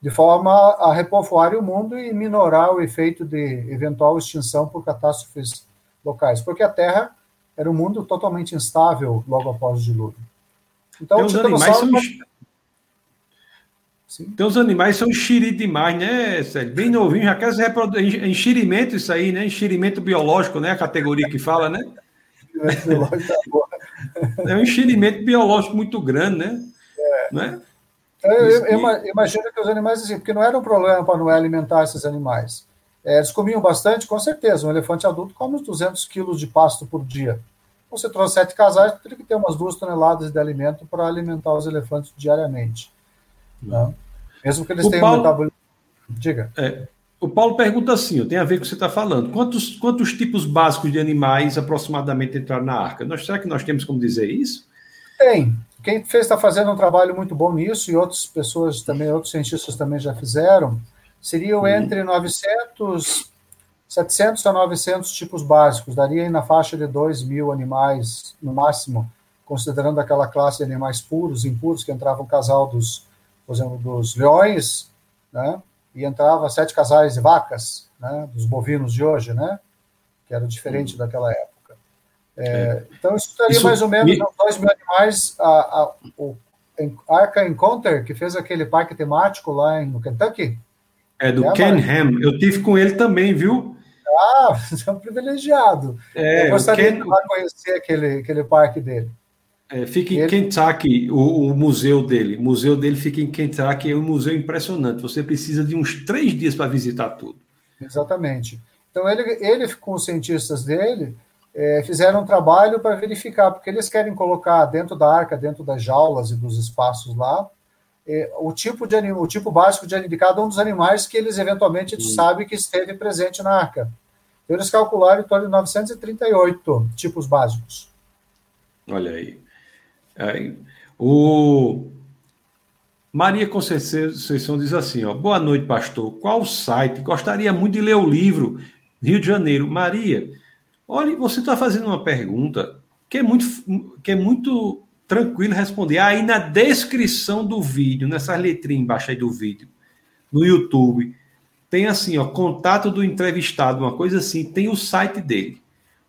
S2: de forma a repovoar o mundo e minorar o efeito de eventual extinção por catástrofes locais, porque a Terra era um mundo totalmente instável logo após o dilúvio.
S1: Então, Tem os animais são... Sim. Tem os animais são enxeridos demais, né, Sérgio? Bem novinho, já quer se reproduzir. Enxerimento, isso aí, né? Enxerimento biológico, né? A categoria que fala, né? É um enxerimento biológico muito grande, né? É.
S2: né? Eu, eu, eu, imagino que os animais, assim, porque não era um problema para não alimentar esses animais. É, eles comiam bastante, com certeza. Um elefante adulto come uns 200 quilos de pasto por dia. Você trouxe sete casais, teria que ter umas duas toneladas de alimento para alimentar os elefantes diariamente. Mesmo que eles o tenham Paulo, metabolismo.
S1: Diga. É, o Paulo pergunta assim: tem a ver com o que você está falando. Quantos, quantos tipos básicos de animais aproximadamente entraram na arca? Nós, será que nós temos como dizer isso?
S2: Tem. Quem fez está fazendo um trabalho muito bom nisso, e outras pessoas também, outros cientistas também já fizeram. Seriam uhum. entre 900, 700 a 900 tipos básicos, daria aí na faixa de 2 mil animais, no máximo, considerando aquela classe de animais puros, impuros, que entravam um casal dos, por exemplo, dos leões, né? e entrava sete casais de vacas, né? dos bovinos de hoje, né? que era diferente uhum. daquela época. É, é. Então, isso daria isso, mais ou menos me... 2 mil animais. A, a, o Arca Encounter, que fez aquele parque temático lá em, no Kentucky,
S1: é do é, Ken Ham. Eu tive com ele também, viu?
S2: Ah, [LAUGHS] você é um privilegiado. É, eu gostaria Ken... de conhecer aquele, aquele parque dele.
S1: É, fica em ele... Kentucky, o, o, museu dele. O museu dele fica em Kentucky, é um museu impressionante. Você precisa de uns três dias para visitar tudo.
S2: Exatamente. Então, ele, ele com os cientistas dele, é, fizeram um trabalho para verificar, porque eles querem colocar dentro da arca, dentro das jaulas e dos espaços lá, é, o tipo de o tipo básico de, de cada um dos animais que eles eventualmente hum. sabem que esteve presente na arca. Então, eles calcularam em torno de 938 tipos básicos.
S1: Olha aí. Aí o Maria Conceição diz assim: ó, boa noite, pastor. Qual site? Gostaria muito de ler o livro Rio de Janeiro. Maria, olha, você está fazendo uma pergunta que é muito, que é muito tranquilo responder. Aí na descrição do vídeo, nessa letrinha embaixo aí do vídeo, no YouTube, tem assim, ó, contato do entrevistado, uma coisa assim, tem o site dele.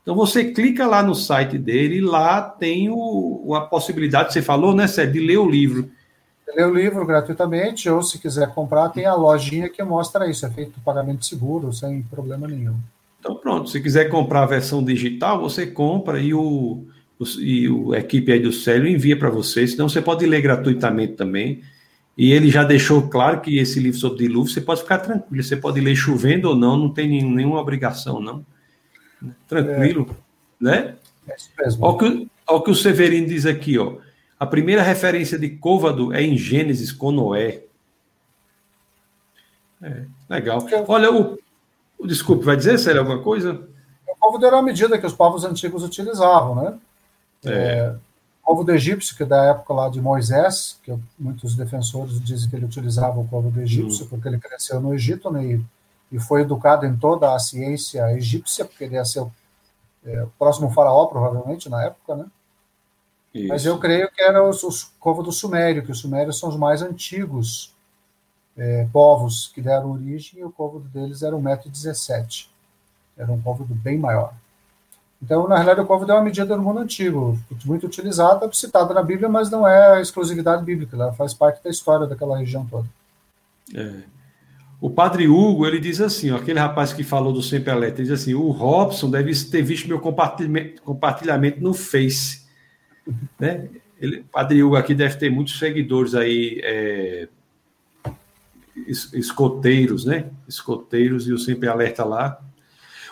S1: Então você clica lá no site dele e lá tem o, a possibilidade, você falou, né, Sérgio, de ler o livro.
S2: Ler o livro gratuitamente, ou se quiser comprar, tem a lojinha que mostra isso, é feito pagamento seguro, sem problema nenhum.
S1: Então pronto, se quiser comprar a versão digital, você compra e o, e a equipe aí do Célio envia para você, senão você pode ler gratuitamente também. E ele já deixou claro que esse livro sobre dilúvio, você pode ficar tranquilo, você pode ler chovendo ou não, não tem nenhum, nenhuma obrigação, não. Tranquilo, é. né? É isso mesmo. Olha o, que, olha o que o Severino diz aqui, ó. A primeira referência de côvado é em Gênesis com Noé. É, legal. Olha, o, o desculpe, vai dizer, Célio, alguma coisa?
S2: O côvado era uma medida que os povos antigos utilizavam, né? É. é. o povo do egípcio, que é da época lá de Moisés, que muitos defensores dizem que ele utilizava o povo do egípcio, porque ele cresceu no Egito né, e, e, foi educado em toda a ciência egípcia, porque ele ia ser o, é, o próximo faraó, provavelmente, na época, né? Isso. Mas eu creio que era os, os povo do Sumério, que os Sumérios são os mais antigos é, povos que deram origem, e o povo deles era 1,17m. Era um povo bem maior. Então, na realidade, o Covid é uma medida do mundo antigo, muito utilizada, citada na Bíblia, mas não é exclusividade bíblica, ela faz parte da história daquela região toda.
S1: É. O padre Hugo, ele diz assim, ó, aquele rapaz que falou do Sempre Alerta, ele diz assim, o Robson deve ter visto meu compartilhamento, compartilhamento no Face. né? Ele, padre Hugo aqui deve ter muitos seguidores aí, é, escoteiros, né? Escoteiros e o Sempre Alerta lá.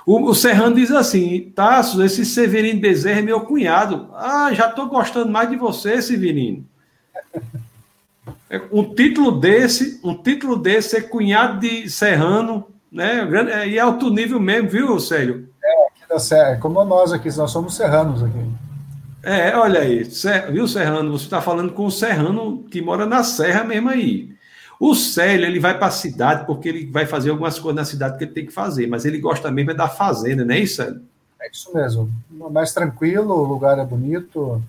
S1: O, o Serrano diz assim: Tasso, esse Severino Bezerra é meu cunhado. Ah, já estou gostando mais de você, Severino. É, um título desse, um título desse é cunhado de Serrano, né? É, e é alto nível mesmo, viu, Célio?
S2: É, aqui da Serra, como nós aqui, nós somos serranos aqui.
S1: É, olha aí, viu, Serrano? Você está falando com o Serrano que mora na Serra mesmo aí. O Célio, ele vai para a cidade porque ele vai fazer algumas coisas na cidade que ele tem que fazer, mas ele gosta mesmo é da fazenda, não é isso, Célio?
S2: É isso mesmo. Mais tranquilo, o lugar é bonito.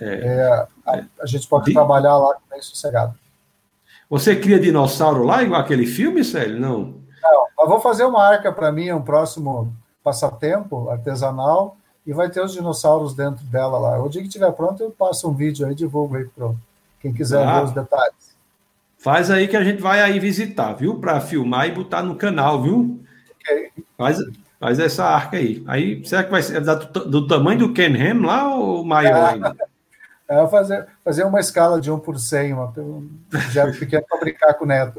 S2: É. É, a, a, gente pode de... trabalhar lá bem sossegado.
S1: Você cria dinossauro lá, igual aquele filme, Célio? Não.
S2: Não, eu vou fazer uma arca para mim, um próximo passatempo artesanal, e vai ter os dinossauros dentro dela lá. O dia que estiver pronto, eu passo um vídeo aí, divulgo aí para quem quiser ah. ver os detalhes.
S1: Faz aí que a gente vai aí visitar, viu? Para filmar e botar no canal, viu? Okay. Faz, faz essa arca aí. Aí, será que vai ser do, do tamanho do Ken Ham lá ou maior ainda? [LAUGHS]
S2: É, fazer, fazer uma escala de 1 por 100, uma, um projeto pequeno para brincar com o neto.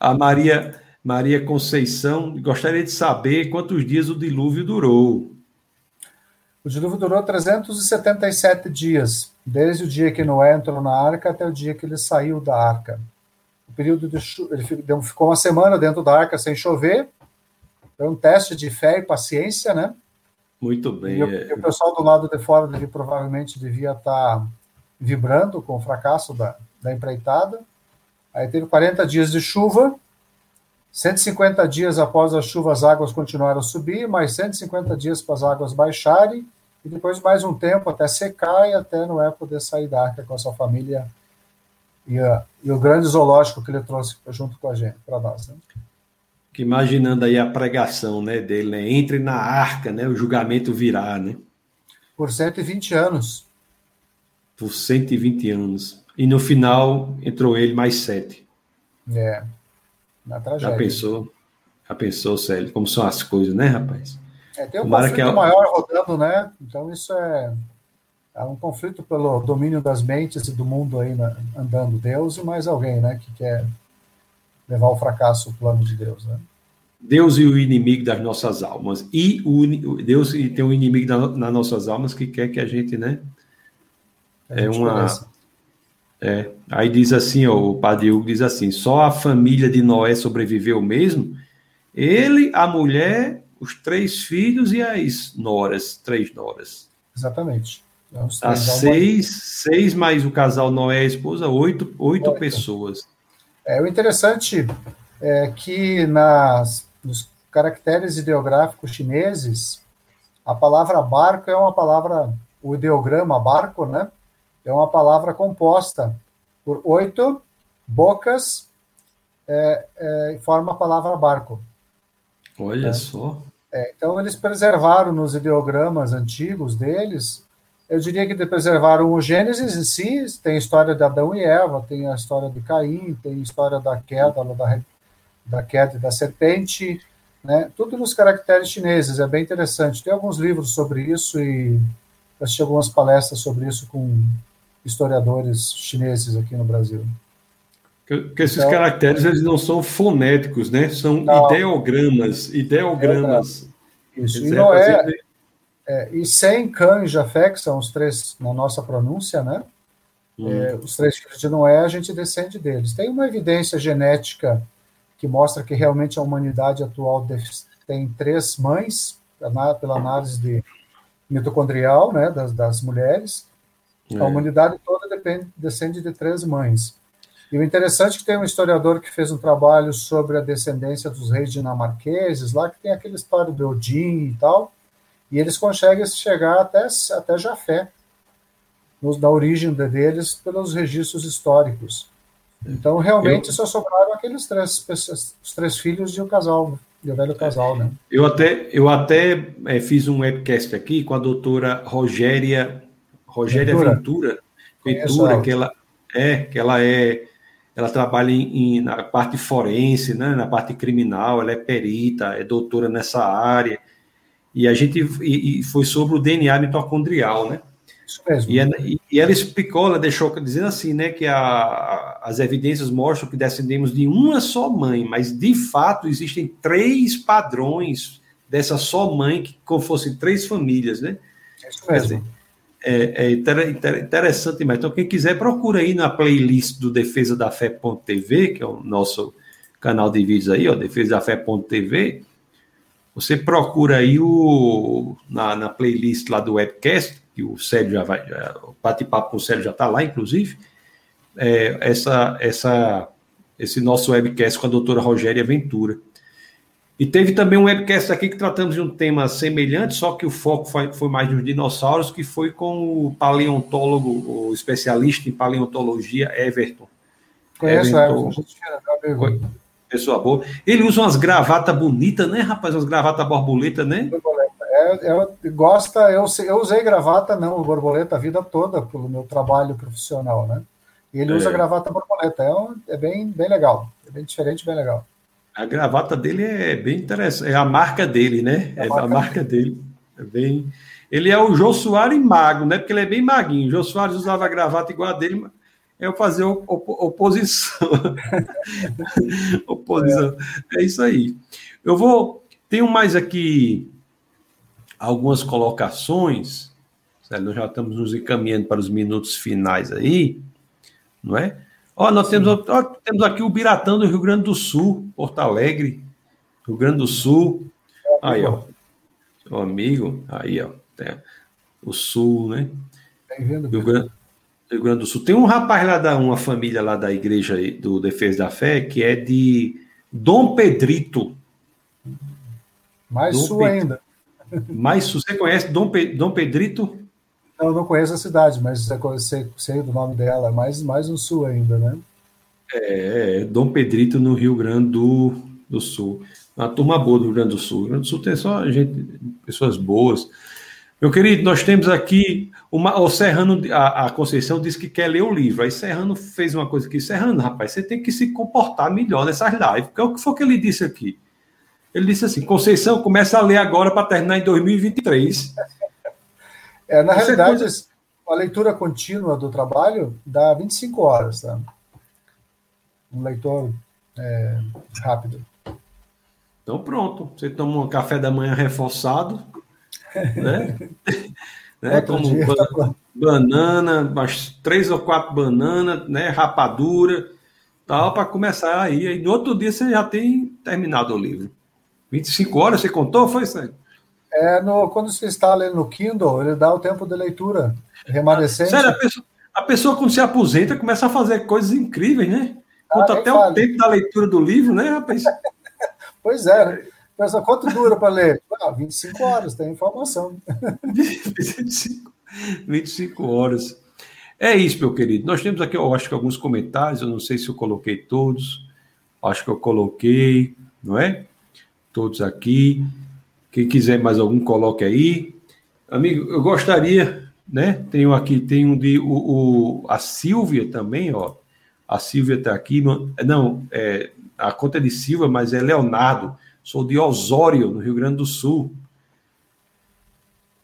S1: A Maria, Maria Conceição gostaria de saber quantos dias o dilúvio durou.
S2: O dilúvio durou 377 dias, desde o dia que Noé entrou na arca até o dia que ele saiu da arca. O período de ele ficou uma semana dentro da arca sem chover. Foi um teste de fé e paciência, né?
S1: Muito bem.
S2: E o, e o pessoal do lado de fora dele provavelmente devia estar vibrando com o fracasso da, da empreitada. Aí teve 40 dias de chuva, 150 dias após a chuva as águas continuaram a subir, mais 150 dias para as águas baixarem, e depois mais um tempo até secar e até Noé poder sair da arca com a sua família e, a, e o grande zoológico que ele trouxe junto com a gente, para nós. Né?
S1: Imaginando aí a pregação né, dele, né? entre na arca, né, o julgamento virá, né?
S2: Por 120 anos.
S1: Por 120 anos. E no final entrou ele mais sete.
S2: É, na tragédia.
S1: Já pensou? Já pensou, Célio, como são as coisas, né, rapaz?
S2: É, tem um Tomara conflito que maior rodando, né? Então isso é, é um conflito pelo domínio das mentes e do mundo aí né? andando. Deus e mais alguém, né? Que quer levar ao fracasso o plano de Deus, né?
S1: Deus e o inimigo das nossas almas. E o Deus tem um inimigo nas nossas almas que quer que a gente, né? É uma. É, aí diz assim, ó, o Padre Hugo diz assim: só a família de Noé sobreviveu mesmo. Ele, a mulher os três filhos e as noras, três noras.
S2: Exatamente.
S1: Então, As seis, seis mais o casal Noé e a esposa, oito, oito, oito. pessoas.
S2: É, o interessante é que nas, nos caracteres ideográficos chineses, a palavra barco é uma palavra, o ideograma barco, né? É uma palavra composta por oito bocas é, é, forma a palavra barco.
S1: Olha é. só.
S2: É, então, eles preservaram nos ideogramas antigos deles, eu diria que preservaram o Gênesis em si, tem a história de Adão e Eva, tem a história de Caim, tem a história da queda, da, da queda da serpente, né? tudo nos caracteres chineses, é bem interessante. Tem alguns livros sobre isso e assisti algumas palestras sobre isso com historiadores chineses aqui no Brasil.
S1: Porque esses então, caracteres eles não são fonéticos, né? São não, ideogramas, ideogramas.
S2: Isso. E Noé, é, e Sem, Can e Jafé, que são os três na nossa pronúncia, né? Hum. É, os três filhos de Noé, a gente descende deles. Tem uma evidência genética que mostra que realmente a humanidade atual tem três mães, pela análise de mitocondrial, né, das, das mulheres. É. A humanidade toda depende, descende de três mães. E o interessante é que tem um historiador que fez um trabalho sobre a descendência dos reis dinamarqueses, lá que tem aquela história do Odin e tal, e eles conseguem chegar até, até Jafé, nos, da origem deles, pelos registros históricos. Então, realmente, eu, só sobraram aqueles três, os três filhos e o casal, e o velho casal, né?
S1: Eu até, eu até é, fiz um webcast aqui com a doutora Rogéria, Rogéria Ventura, Ventura, Ventura que ela é, que ela é ela trabalha em, em, na parte forense, né, na parte criminal, ela é perita, é doutora nessa área, e a gente e, e foi sobre o DNA mitocondrial, né? Isso mesmo. E, e, e, ela explicou, ela deixou dizendo assim, né, que a, as evidências mostram que descendemos de uma só mãe, mas de fato existem três padrões dessa só mãe, que como fossem três famílias, né? Isso mesmo é, é interessante demais. Então, quem quiser, procura aí na playlist do Defesa da Fé.tv, que é o nosso canal de vídeos aí, ó, Defesa da Fé.tv. Você procura aí o, na, na playlist lá do webcast, que o Sérgio já vai, já, o bate-papo com o Sérgio já está lá, inclusive. é, essa, essa, esse nosso webcast com a doutora Rogéria Ventura. E teve também um webcast aqui que tratamos de um tema semelhante, só que o foco foi, foi mais nos dinossauros, que foi com o paleontólogo, o especialista em paleontologia, Everton.
S2: Conheço Everton.
S1: Everton. Pessoa boa. Ele usa umas gravatas bonitas, né, rapaz? Umas gravatas borboleta, né?
S2: É, é, gosta, eu, eu usei gravata, não, borboleta a vida toda pelo meu trabalho profissional, né? E ele é. usa gravata borboleta. É, é bem, bem legal. É bem diferente, bem legal.
S1: A gravata dele é bem interessante. É a marca dele, né? É, a marca, a marca dele. É bem. Ele é o Jô Soares mago, né? Porque ele é bem maguinho. O Jô Soares usava a gravata igual a dele, mas eu fazer oposição. [LAUGHS] oposição. É. é isso aí. Eu vou. Tenho mais aqui algumas colocações. Nós já estamos nos encaminhando para os minutos finais aí, não é? Ó, nós temos, ó, temos aqui o Biratã do Rio Grande do Sul, Porto Alegre, Rio Grande do Sul. Aí, ó. Seu amigo, aí, ó. O Sul, né? Rio Grande, Rio Grande do Sul. Tem um rapaz lá da uma família lá da igreja do Defesa da Fé que é de Dom Pedrito.
S2: Mais Dom sul Ped... ainda.
S1: Mais sul. Você conhece Dom, Pe... Dom Pedrito?
S2: Eu não conheço a cidade, mas sei, sei do nome dela, mais, mais no sul ainda, né?
S1: É, é, Dom Pedrito, no Rio Grande do, do Sul. Uma turma boa do Rio Grande do Sul. O Rio Grande do Sul tem só gente, pessoas boas. Meu querido, nós temos aqui uma, o Serrano, a, a, Conceição disse que quer ler o livro. Aí Serrano fez uma coisa aqui. Serrano, rapaz, você tem que se comportar melhor nessas lives. Porque é o que foi que ele disse aqui? Ele disse assim: Conceição, começa a ler agora para terminar em 2023. [LAUGHS]
S2: É, na Você realidade, pode... a leitura contínua do trabalho dá 25 horas, tá? Um leitor é, rápido.
S1: Então pronto, você toma um café da manhã reforçado, né? [LAUGHS] né? Toma dia, tá banana, umas três ou quatro bananas, né? Rapadura, tal, para começar aí. Aí no outro dia você já tem terminado o livro. 25 horas, você contou, foi, Sérgio?
S2: É no, quando você está lendo no Kindle, ele dá o tempo de leitura remanescente. Sério,
S1: a pessoa, a pessoa quando se aposenta começa a fazer coisas incríveis, né? Conta ah, até o tempo da leitura do livro, né, rapaz? [LAUGHS]
S2: pois é, né? Pensa, quanto dura para ler? Ah, 25 horas, tem informação. [LAUGHS]
S1: 25, 25 horas. É isso, meu querido. Nós temos aqui, eu acho que alguns comentários, eu não sei se eu coloquei todos, acho que eu coloquei, não é? Todos aqui. Quem quiser mais algum, coloque aí. Amigo, eu gostaria, né? Tenho aqui, tem um de o, o a Silvia também, ó. A Silvia está aqui. Não, é, a conta é de Silva, mas é Leonardo. Sou de Osório, no Rio Grande do Sul.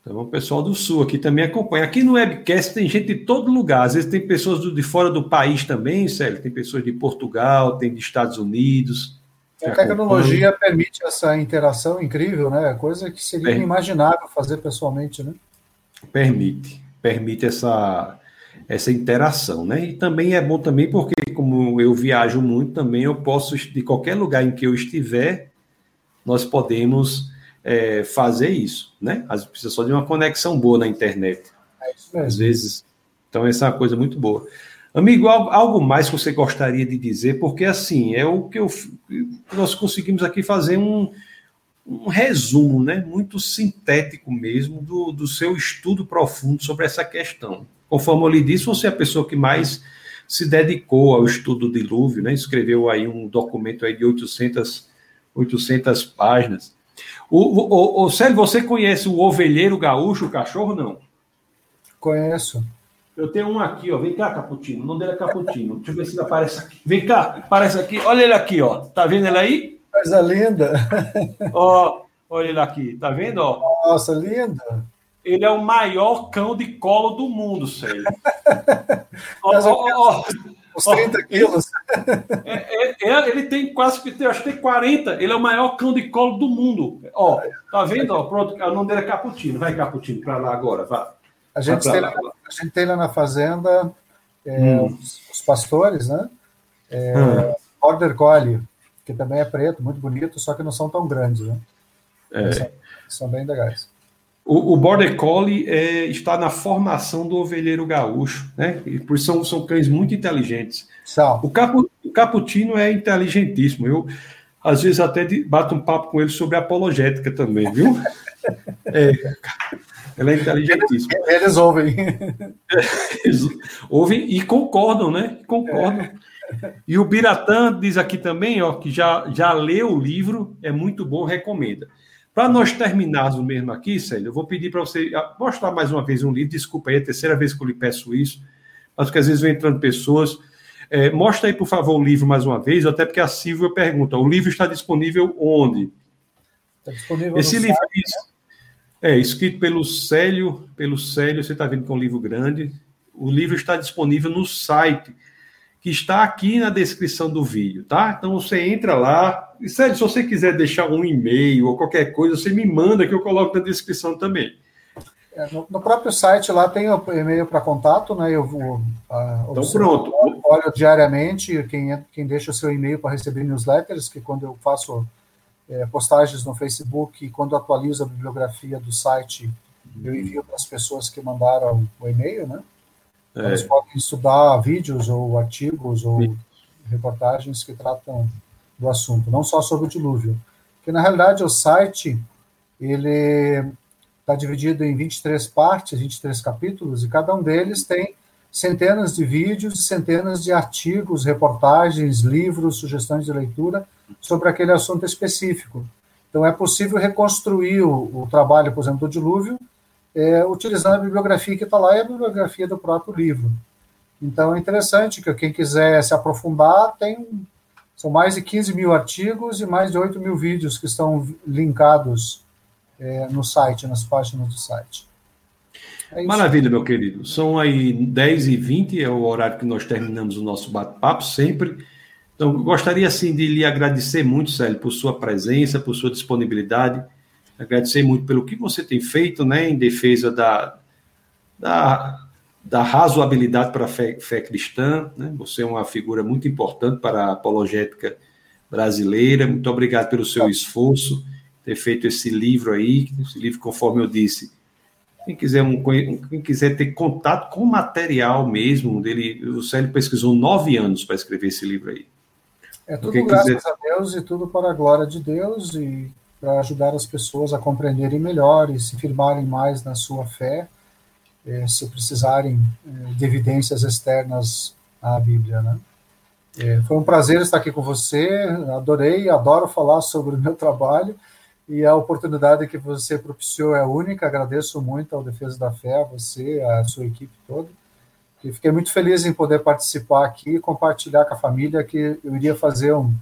S1: Então, o pessoal do Sul aqui também acompanha. Aqui no webcast tem gente de todo lugar. Às vezes tem pessoas de fora do país também, Célio. Tem pessoas de Portugal, tem de Estados Unidos.
S2: A tecnologia permite essa interação incrível, né? Coisa que seria inimaginável fazer pessoalmente, né?
S1: Permite, permite essa, essa interação, né? E também é bom também porque, como eu viajo muito, também eu posso, de qualquer lugar em que eu estiver, nós podemos é, fazer isso, né? Às vezes precisa só de uma conexão boa na internet. É. Às vezes, então essa é uma coisa muito boa. Amigo, algo mais que você gostaria de dizer? Porque, assim, é o que eu, nós conseguimos aqui fazer um, um resumo, né, muito sintético mesmo, do, do seu estudo profundo sobre essa questão. Conforme eu lhe disse, você é a pessoa que mais se dedicou ao estudo do dilúvio, né, escreveu aí um documento aí de 800, 800 páginas. O, o, o, Célio, você conhece o ovelheiro gaúcho, o cachorro, não?
S2: Conheço.
S1: Eu tenho um aqui, ó. Vem cá, Caputino. O nome dele é Caputino. Deixa eu ver se ele aparece aqui. Vem cá, aparece aqui. Olha ele aqui, ó. Tá vendo ele aí?
S2: Coisa linda.
S1: Ó, olha ele aqui. Tá vendo, ó?
S2: Nossa, lindo.
S1: Ele é o maior cão de colo do mundo, sério. [LAUGHS] ó, ó, ó,
S2: Uns 30 quilos.
S1: É, é, é, ele tem quase, eu acho que tem 40. Ele é o maior cão de colo do mundo. Ó, tá vendo? Ó, pronto, o nome dele é Caputino. Vai, Caputino, para lá agora, vá.
S2: A gente, tem lá, a gente tem lá na fazenda é, hum. os, os, pastores, né? É, hum. Border Collie, que também é preto, muito bonito, só que não são tão grandes, né? É. São, são, bem legais.
S1: O, o Border Collie é, está na formação do ovelheiro gaúcho, né? E por são, são cães muito inteligentes. São. O, capu, o Caputino é inteligentíssimo. Eu, às vezes, até bato um papo com ele sobre apologética também, viu? [LAUGHS] é, ela é inteligentíssima.
S2: Eles, eles ouvem.
S1: Eles [LAUGHS] ouvem e concordam, né? Concordam. E o Biratã diz aqui também, ó, que já, já leu o livro, é muito bom, recomenda. Para nós terminarmos mesmo aqui, Célio, eu vou pedir para você mostrar mais uma vez um livro. Desculpa aí, é a terceira vez que eu lhe peço isso, mas que às vezes vem entrando pessoas. É, mostra aí, por favor, o livro mais uma vez, até porque a Silvia pergunta: o livro está disponível onde? Está disponível Esse livro site, né? é escrito pelo Célio, pelo Célio, você está vendo que é um livro grande. O livro está disponível no site que está aqui na descrição do vídeo, tá? Então você entra lá. E sério, se você quiser deixar um e-mail ou qualquer coisa, você me manda que eu coloco na descrição também.
S2: É, no, no, próprio site lá tem o e-mail para contato, né? Eu vou.
S1: Uh, então pronto.
S2: Olho diariamente quem, é, quem deixa o seu e-mail para receber newsletters, que quando eu faço é, postagens no Facebook e quando atualizo a bibliografia do site, eu envio para as pessoas que mandaram o e-mail, né? É. Eles podem estudar vídeos ou artigos ou reportagens que tratam do assunto, não só sobre o dilúvio. Porque, na realidade, o site ele está dividido em 23 partes, 23 capítulos, e cada um deles tem centenas de vídeos centenas de artigos, reportagens, livros, sugestões de leitura sobre aquele assunto específico. Então, é possível reconstruir o, o trabalho, por exemplo, do dilúvio, é, utilizando a bibliografia que está lá e a bibliografia do próprio livro. Então é interessante que quem quiser se aprofundar tem são mais de 15 mil artigos e mais de 8 mil vídeos que estão linkados é, no site, nas páginas do site.
S1: É Maravilha, meu querido. São aí 10 e 20 é o horário que nós terminamos o nosso bate-papo, sempre. Então, gostaria, assim, de lhe agradecer muito, Célio, por sua presença, por sua disponibilidade agradecer muito pelo que você tem feito, né, em defesa da, da, da razoabilidade para a fé, fé cristã, né? Você é uma figura muito importante para a apologética brasileira. Muito obrigado pelo seu esforço, ter feito esse livro aí, esse livro, conforme eu disse. Quem quiser, um, quem quiser ter contato com o material mesmo dele, o Célio pesquisou nove anos para escrever esse livro aí.
S2: É tudo quem graças quiser... a Deus e tudo para a glória de Deus e para ajudar as pessoas a compreenderem melhor e se firmarem mais na sua fé, eh, se precisarem eh, de evidências externas à Bíblia, né? Eh, foi um prazer estar aqui com você, adorei, adoro falar sobre o meu trabalho e a oportunidade que você propiciou é única, agradeço muito ao Defesa da Fé, a você, a sua equipe toda, e fiquei muito feliz em poder participar aqui e compartilhar com a família que eu iria fazer um,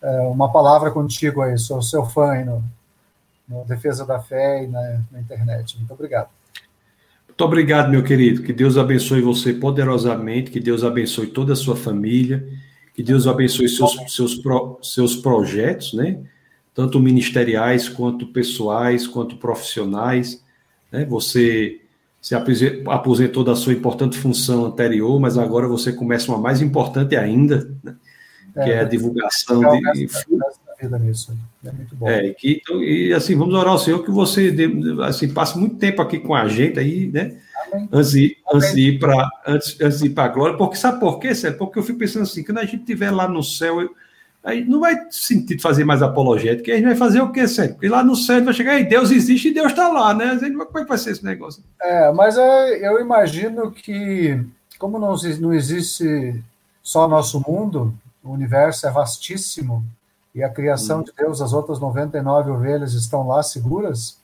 S2: é, uma palavra contigo aí, sou seu fã aí no, no Defesa da Fé e na, na internet. Muito obrigado.
S1: Muito obrigado, meu querido. Que Deus abençoe você poderosamente, que Deus abençoe toda a sua família, que Deus abençoe seus, seus, pro, seus projetos, né? Tanto ministeriais, quanto pessoais, quanto profissionais. Né? Você se aposentou da sua importante função anterior, mas agora você começa uma mais importante ainda, né? que é a divulgação de. Vida nisso. É muito bom. É, que, então, e assim, vamos orar ao Senhor que você assim, passe muito tempo aqui com a gente aí, né? Antes de, antes de ir para antes, antes de ir para a glória, porque sabe por quê, Sérgio? Porque eu fico pensando assim, quando a gente estiver lá no céu, eu, aí não vai sentido fazer mais apologética, a gente vai fazer o quê, Sérgio? Porque lá no céu vai chegar, e Deus existe e Deus está lá, né? Como é que vai ser esse negócio?
S2: É, mas é, eu imagino que, como não, não existe só nosso mundo, o universo é vastíssimo e a criação de Deus, as outras 99 ovelhas estão lá seguras,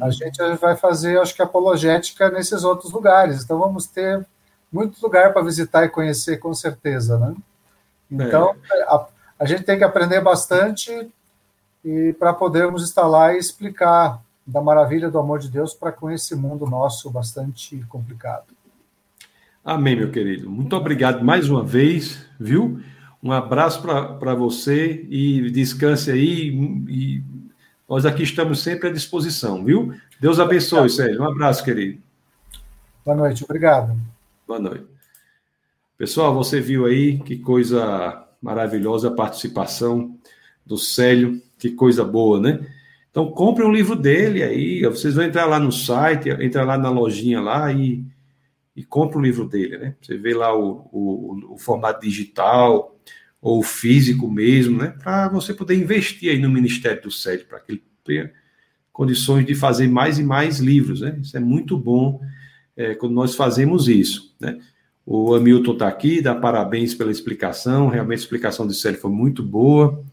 S2: a uhum. gente vai fazer, acho que, apologética nesses outros lugares. Então, vamos ter muito lugar para visitar e conhecer, com certeza, né? Então, é. a, a, gente tem que aprender bastante e para podermos estar lá e explicar da maravilha do amor de Deus para com esse mundo nosso bastante complicado.
S1: Amém, meu querido. Muito obrigado mais uma vez, viu? Um abraço para você e descanse aí. E nós aqui estamos sempre à disposição, viu? Deus abençoe, Sérgio. Um abraço, querido.
S2: Boa noite, obrigado.
S1: Boa noite. Pessoal, você viu aí que coisa maravilhosa a participação do Célio, que coisa boa, né? Então, compre um livro dele aí, vocês vão entrar lá no site, entrar lá na lojinha lá e, e compre o livro dele, né? Você vê lá o, o, o formato digital ou físico mesmo, né? Para você poder investir aí no Ministério do SED, para que ele tenha condições de fazer mais e mais livros, né? Isso é muito bom é, quando nós fazemos isso, né? O Hamilton está aqui, dá parabéns pela explicação, realmente a explicação do Célio foi muito boa,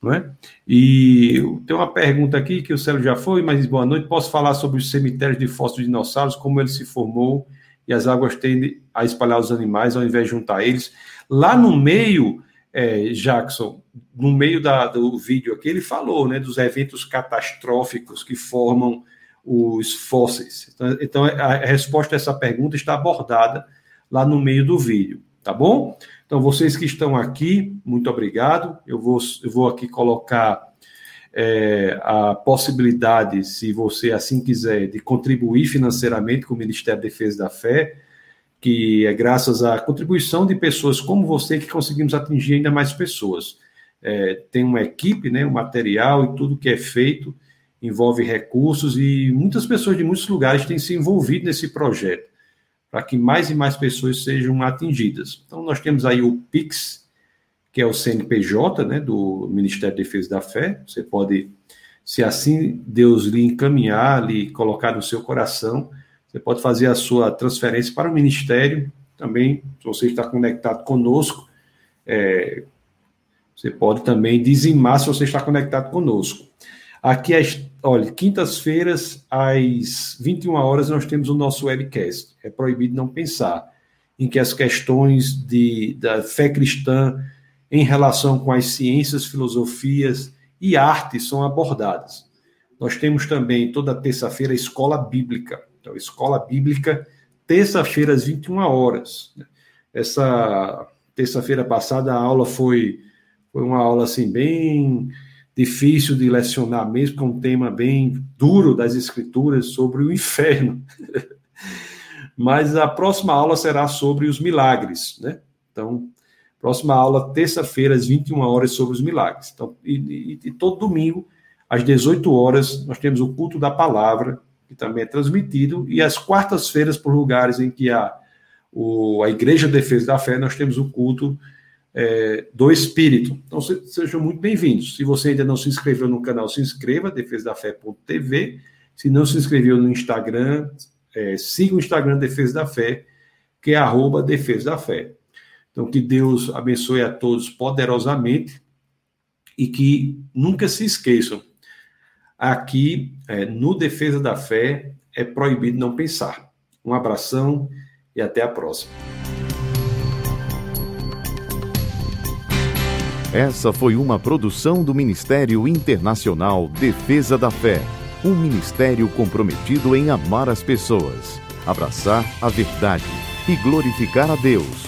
S1: não é? E tem uma pergunta aqui que o Célio já foi, mas boa noite, posso falar sobre os cemitérios de fósseis de dinossauros, como ele se formou e as águas tendem a espalhar os animais ao invés de juntar eles. Lá no meio, é, Jackson, no meio da, do vídeo aqui, ele falou né, dos eventos catastróficos que formam os fósseis. Então, então, a resposta a essa pergunta está abordada lá no meio do vídeo, tá bom? Então, vocês que estão aqui, muito obrigado. Eu vou, eu vou aqui colocar é, a possibilidade, se você assim quiser, de contribuir financeiramente com o Ministério da Defesa da Fé, que é graças à contribuição de pessoas como você que conseguimos atingir ainda mais pessoas. É, tem uma equipe, né, um material e tudo que é feito envolve recursos e muitas pessoas de muitos lugares têm se envolvido nesse projeto para que mais e mais pessoas sejam atingidas. Então, nós temos aí o PIX, que é o CNPJ né, do Ministério da Defesa da Fé. Você pode, se assim Deus lhe encaminhar, lhe colocar no seu coração, você pode fazer a sua transferência para o Ministério. Também, se você está conectado conosco, é, você pode também dizimar se você está conectado conosco. Aqui, olha, quintas-feiras, às 21 horas, nós temos o nosso webcast. É proibido não pensar, em que as questões de, da fé cristã em relação com as ciências, filosofias e artes são abordadas. Nós temos também toda terça-feira a escola bíblica. Então, escola bíblica, terça-feira às 21 horas. Essa terça-feira passada a aula foi, foi uma aula assim bem difícil de lecionar mesmo, é um tema bem duro das escrituras sobre o inferno. [LAUGHS] Mas a próxima aula será sobre os milagres, né? Então, próxima aula, terça-feira, às 21 horas, sobre os milagres. Então, e, e, e, todo domingo, às 18 horas, nós temos o culto da palavra, que também é transmitido, e às quartas-feiras, por lugares em que há o, a Igreja Defesa da Fé, nós temos o culto é, do Espírito. Então, se, sejam muito bem-vindos. Se você ainda não se inscreveu no canal, se inscreva, Defesa da Fé.tv. Se não se inscreveu no Instagram, é, siga o Instagram Defesa da Fé, que é arroba Defesa da Fé. Então, que Deus abençoe a todos poderosamente e que nunca se esqueçam. Aqui, é, no Defesa da Fé, é proibido não pensar. Um abração e até a próxima.
S3: Essa foi uma produção do Ministério Internacional Defesa da Fé, um ministério comprometido em amar as pessoas, abraçar a verdade e glorificar a Deus.